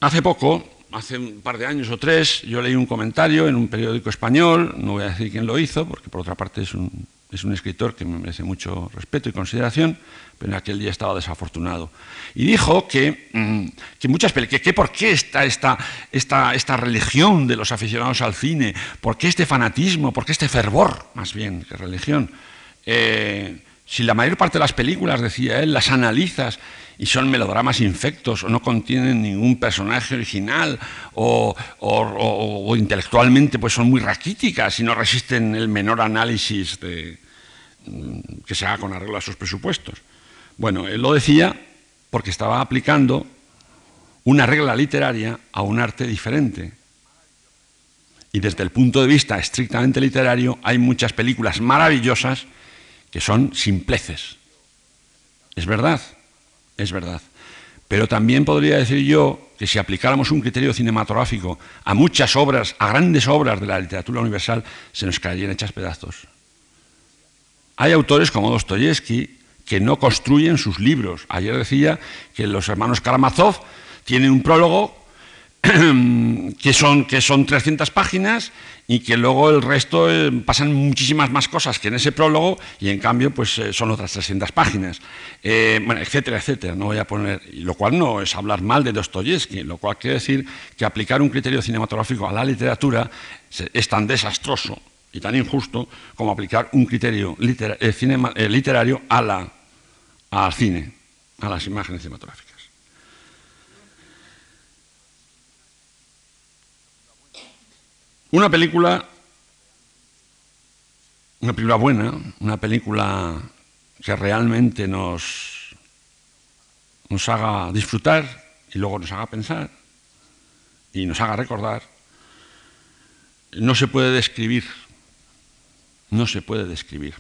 Hace poco, hace un par de años o tres, yo leí un comentario en un periódico español, no voy a decir quién lo hizo, porque por otra parte es un, es un escritor que me merece mucho respeto y consideración, pero en aquel día estaba desafortunado. Y dijo que, mm, que muchas películas, que, por qué está esta, esta, esta, religión de los aficionados al cine, por qué este fanatismo, por qué este fervor, más bien que religión. Eh, si la mayor parte de las películas, decía él, las analizas y son melodramas infectos o no contienen ningún personaje original o, intelectualmente pues son muy raquíticas y no resisten el menor análisis de, mm, que se haga con arreglo a sus presupuestos. Bueno, él lo decía porque estaba aplicando una regla literaria a un arte diferente. Y desde el punto de vista estrictamente literario hay muchas películas maravillosas que son simpleces. Es verdad, es verdad. Pero también podría decir yo que si aplicáramos un criterio cinematográfico a muchas obras, a grandes obras de la literatura universal, se nos caerían hechas pedazos. Hay autores como Dostoyevsky que no construyen sus libros. Ayer decía que los hermanos Karamazov tienen un prólogo <clears throat> que son, que son 300 páginas y que luego el resto eh, pasan muchísimas más cosas que en ese prólogo y en cambio pues eh, son otras 300 páginas, eh, bueno, etcétera, etcétera. No voy a poner, lo cual no es hablar mal de Dostoyevsky, lo cual quiere decir que aplicar un criterio cinematográfico a la literatura es tan desastroso y tan injusto como aplicar un criterio literario a la, al cine, a las imágenes cinematográficas. Una película, una película buena, una película que realmente nos, nos haga disfrutar y luego nos haga pensar y nos haga recordar, no se puede describir, no se puede describir.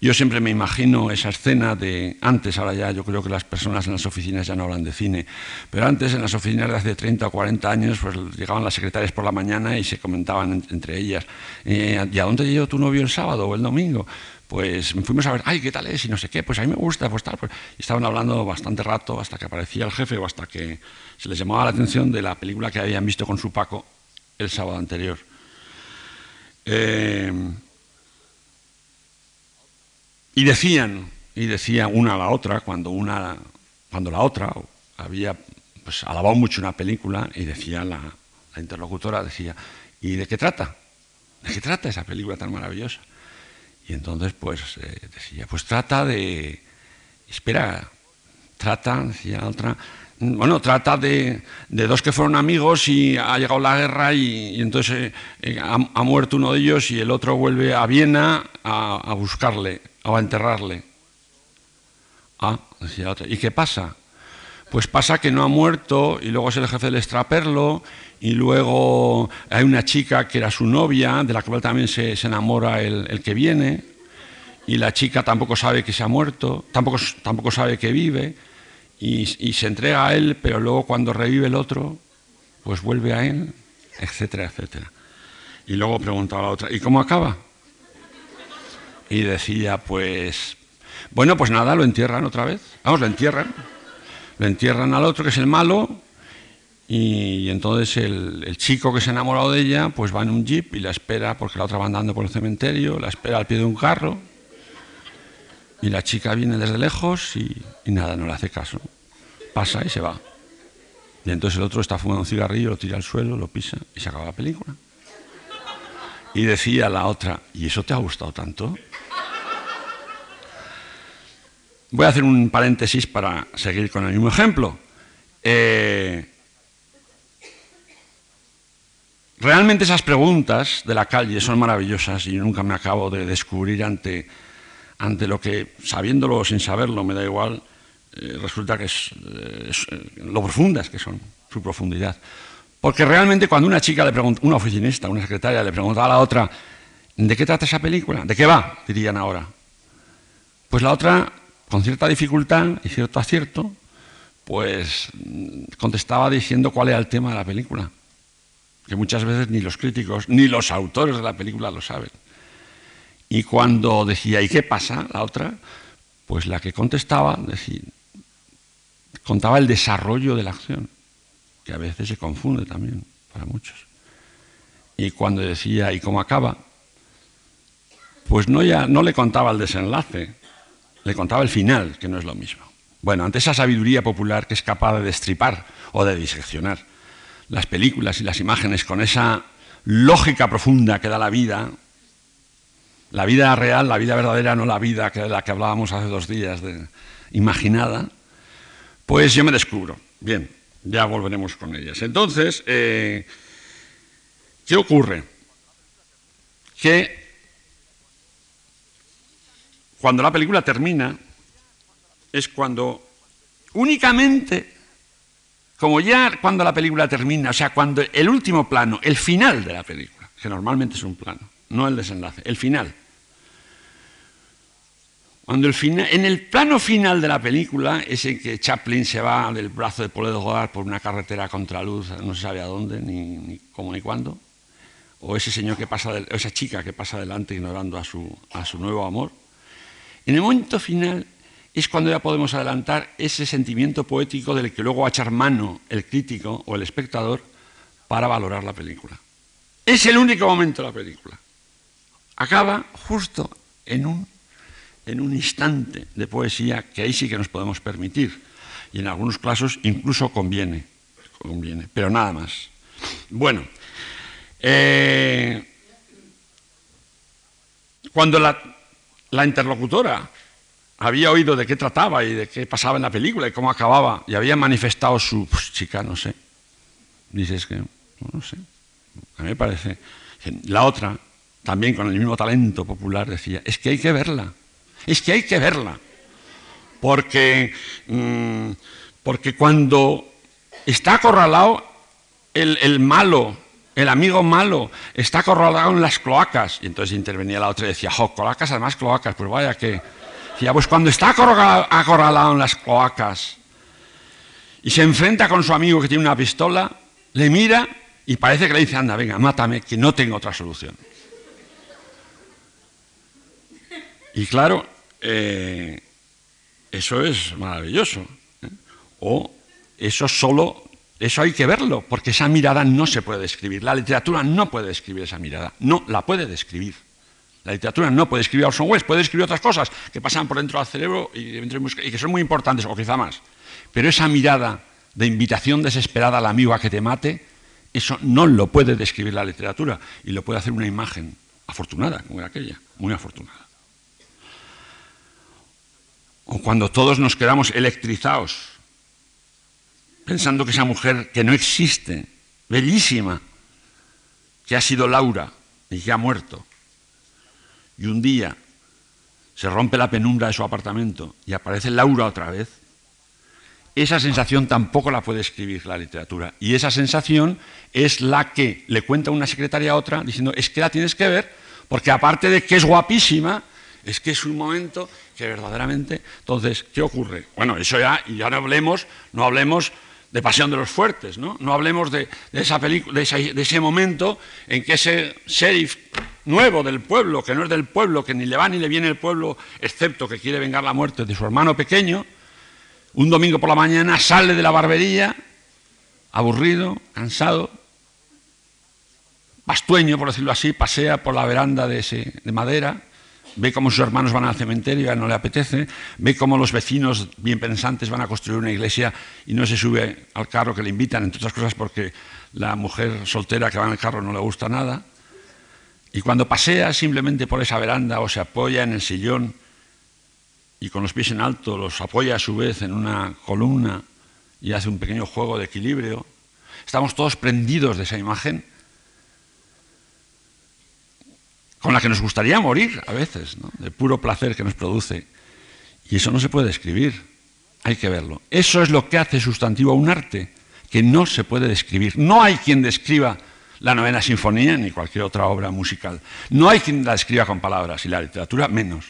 Yo siempre me imagino esa escena de antes, ahora ya yo creo que las personas en las oficinas ya no hablan de cine, pero antes en las oficinas de hace 30 o 40 años pues llegaban las secretarias por la mañana y se comentaban entre ellas, eh, ¿y a dónde llegó tu novio el sábado o el domingo? Pues fuimos a ver, ay, ¿qué tal es? Y no sé qué, pues a mí me gusta, pues tal. Pues, y estaban hablando bastante rato hasta que aparecía el jefe o hasta que se les llamaba la atención de la película que habían visto con su Paco el sábado anterior. Eh, y decían, y decía una a la otra, cuando, una, cuando la otra había pues, alabado mucho una película, y decía la, interlocutora, decía, ¿y de qué trata? ¿De qué trata esa película tan maravillosa? Y entonces, pues, eh, decía, pues trata de, espera, trata, decía la otra, bueno, trata de, dos que fueron amigos y ha llegado la guerra y, entonces eh, ha, muerto uno de ellos y el otro vuelve a Viena a buscarle o a enterrarle. Ah, decía otra. ¿Y qué pasa? Pues pasa que no ha muerto y luego es el jefe del extraperlo y luego hay una chica que era su novia, de la cual también se, enamora el, que viene y la chica tampoco sabe que se ha muerto, tampoco, tampoco sabe que vive y, y se entrega a él, pero luego cuando revive el otro, pues vuelve a él, etcétera, etcétera. Y luego preguntaba a la otra, ¿y cómo acaba? y decía, pues, bueno, pues nada, lo entierran otra vez. Vamos, lo entierran. Lo entierran al otro, que es el malo, y, entonces el, chico que se ha enamorado de ella, pues va en un jeep y la espera, porque la otra va andando por el cementerio, la espera al pie de un carro, y la chica viene desde lejos y, nada, no le hace caso. Pasa y se va. Y entonces el otro está fumando un cigarrillo, lo tira al suelo, lo pisa y se acaba la película. Y decía la otra, ¿y eso te ha gustado tanto? Voy a hacer un paréntesis para seguir con el mismo ejemplo. Eh, realmente esas preguntas de la calle son maravillosas y nunca me acabo de descubrir ante, ante lo que, sabiéndolo o sin saberlo, me da igual, eh, resulta que es, eh, lo profundas que son, su profundidad. Porque realmente cuando una chica le pregunta, una oficinista, una secretaria le pregunta a la otra, ¿de qué trata esa película? ¿De qué va? Dirían ahora. Pues la otra con cierta dificultad y cierto acierto, pues contestaba diciendo cuál era el tema de la película. que muchas veces ni los críticos ni los autores de la película lo saben. Y cuando decía, ¿y qué pasa? La otra, pues la que contestaba, decía, contaba el desarrollo de la acción, que a veces se confunde también para muchos. Y cuando decía, ¿y cómo acaba? Pues no, ya, no le contaba el desenlace, le contaba el final, que no es lo mismo. Bueno, ante esa sabiduría popular que es capaz de destripar o de diseccionar las películas y las imágenes con esa lógica profunda que da la vida, la vida real, la vida verdadera, no la vida de la que hablábamos hace dos días, imaginada, pues yo me descubro. Bien, ya volveremos con ellas. Entonces, eh, ¿qué ocurre? Que cuando la película termina, es cuando únicamente, como ya cuando la película termina, o sea, cuando el último plano, el final de la película, que normalmente es un plano, no el desenlace, el final. Cuando el final, en el plano final de la película es en que Chaplin se va del brazo de Paul de Godard por una carretera contra luz, no se sabe a dónde, ni, cómo ni cuándo, o ese señor que pasa, o esa chica que pasa adelante ignorando a su, a su nuevo amor, en el momento final es cuando ya podemos adelantar ese sentimiento poético del que luego va a echar mano el crítico o el espectador para valorar la película. Es el único momento de la película. Acaba justo en un, en un instante de poesía que ahí sí que nos podemos permitir. Y en algunos casos incluso conviene, conviene pero nada más. Bueno, eh, cuando la, la interlocutora había oído de qué trataba y de qué pasaba en la película y cómo acababa, y había manifestado su pues, chica, no sé. Dices que, no sé, a mí me parece. La otra, también con el mismo talento popular, decía, es que hay que verla, es que hay que verla. Porque, mm, porque cuando está acorralado el, el malo el amigo malo está acorralado en las cloacas. Y entonces intervenía la otra y decía, jo, cloacas, además cloacas, pues vaya que... Decía, pues cuando está acorralado en las cloacas y se enfrenta con su amigo que tiene una pistola, le mira y parece que le dice, anda, venga, mátame, que no tengo otra solución. Y claro, eh, eso es maravilloso. ¿eh? O eso solo eso hay que verlo, porque esa mirada no se puede describir. La literatura no puede describir esa mirada, no la puede describir. La literatura no puede describir a Orson Welles, puede describir otras cosas que pasan por dentro del cerebro y, que son muy importantes, o quizá más. Pero esa mirada de invitación desesperada al amigo a que te mate, eso no lo puede describir la literatura y lo puede hacer una imagen afortunada, como era aquella, muy afortunada. O cuando todos nos quedamos electrizados pensando que esa mujer que no existe, bellísima, que ha sido Laura y que ha muerto, y un día se rompe la penumbra de su apartamento y aparece Laura otra vez, esa sensación tampoco la puede escribir la literatura. Y esa sensación es la que le cuenta una secretaria a otra diciendo, es que la tienes que ver, porque aparte de que es guapísima, es que es un momento que verdaderamente... Entonces, ¿qué ocurre? Bueno, eso ya, y ya no hablemos, no hablemos de Pasión de los Fuertes, ¿no? No hablemos de, esa película, de, ese, momento en que ese sheriff nuevo del pueblo, que no es del pueblo, que ni le va ni le viene el pueblo, excepto que quiere vengar la muerte de su hermano pequeño, un domingo por la mañana sale de la barbería, aburrido, cansado, pastueño, por decirlo así, pasea por la veranda de, ese, de madera, ve cómo sus hermanos van al cementerio, ya no le apetece, ve cómo los vecinos bien pensantes van a construir una iglesia y no se sube al carro que le invitan, entre otras cosas porque la mujer soltera que va en el carro no le gusta nada. Y cuando pasea simplemente por esa veranda o se apoya en el sillón y con los pies en alto los apoya a su vez en una columna y hace un pequeño juego de equilibrio, estamos todos prendidos de esa imagen con la que nos gustaría morir a veces, de puro placer que nos produce. Y eso no se puede describir, hay que verlo. Eso es lo que hace sustantivo a un arte, que no se puede describir. No hay quien describa la novena sinfonía ni cualquier otra obra musical. No hay quien la describa con palabras y la literatura menos.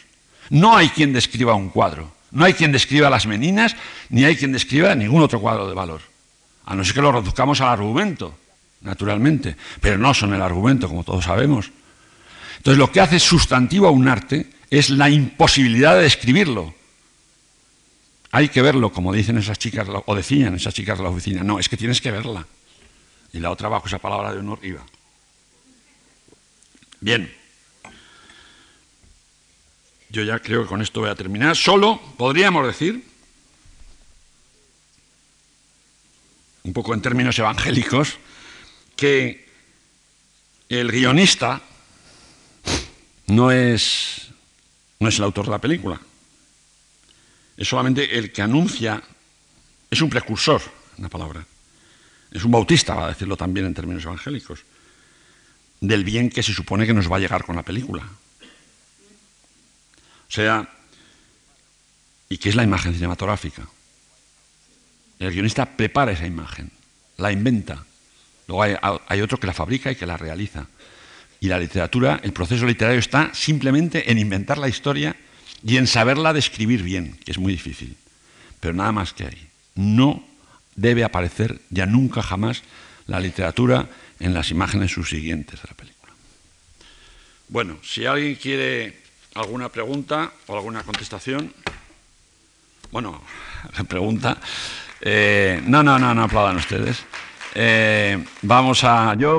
No hay quien describa un cuadro. No hay quien describa las meninas, ni hay quien describa ningún otro cuadro de valor. A no ser que lo reduzcamos al argumento. naturalmente, pero no son el argumento, como todos sabemos. Entonces, lo que hace sustantivo a un arte es la imposibilidad de describirlo. Hay que verlo, como dicen esas chicas, o decían esas chicas de la oficina. No, es que tienes que verla. Y la otra bajo esa palabra de honor iba. Bien. Yo ya creo que con esto voy a terminar. Solo podríamos decir, un poco en términos evangélicos, que el guionista no es, no es el autor de la película. Es solamente el que anuncia, es un precursor, una palabra. Es un bautista, va a decirlo también en términos evangélicos, del bien que se supone que nos va a llegar con la película. O sea, ¿y qué es la imagen cinematográfica? El guionista prepara esa imagen, la inventa. Luego hay, hay, otro que la fabrica y que la realiza. Y la literatura, el proceso literario está simplemente en inventar la historia y en saberla describir bien, que es muy difícil. Pero nada más que ahí. No debe aparecer ya nunca jamás la literatura en las imágenes subsiguientes de la película. Bueno, si alguien quiere alguna pregunta o alguna contestación. Bueno, <laughs> pregunta. Eh, no, no, no, no aplaudan ustedes. Eh, vamos a. Yo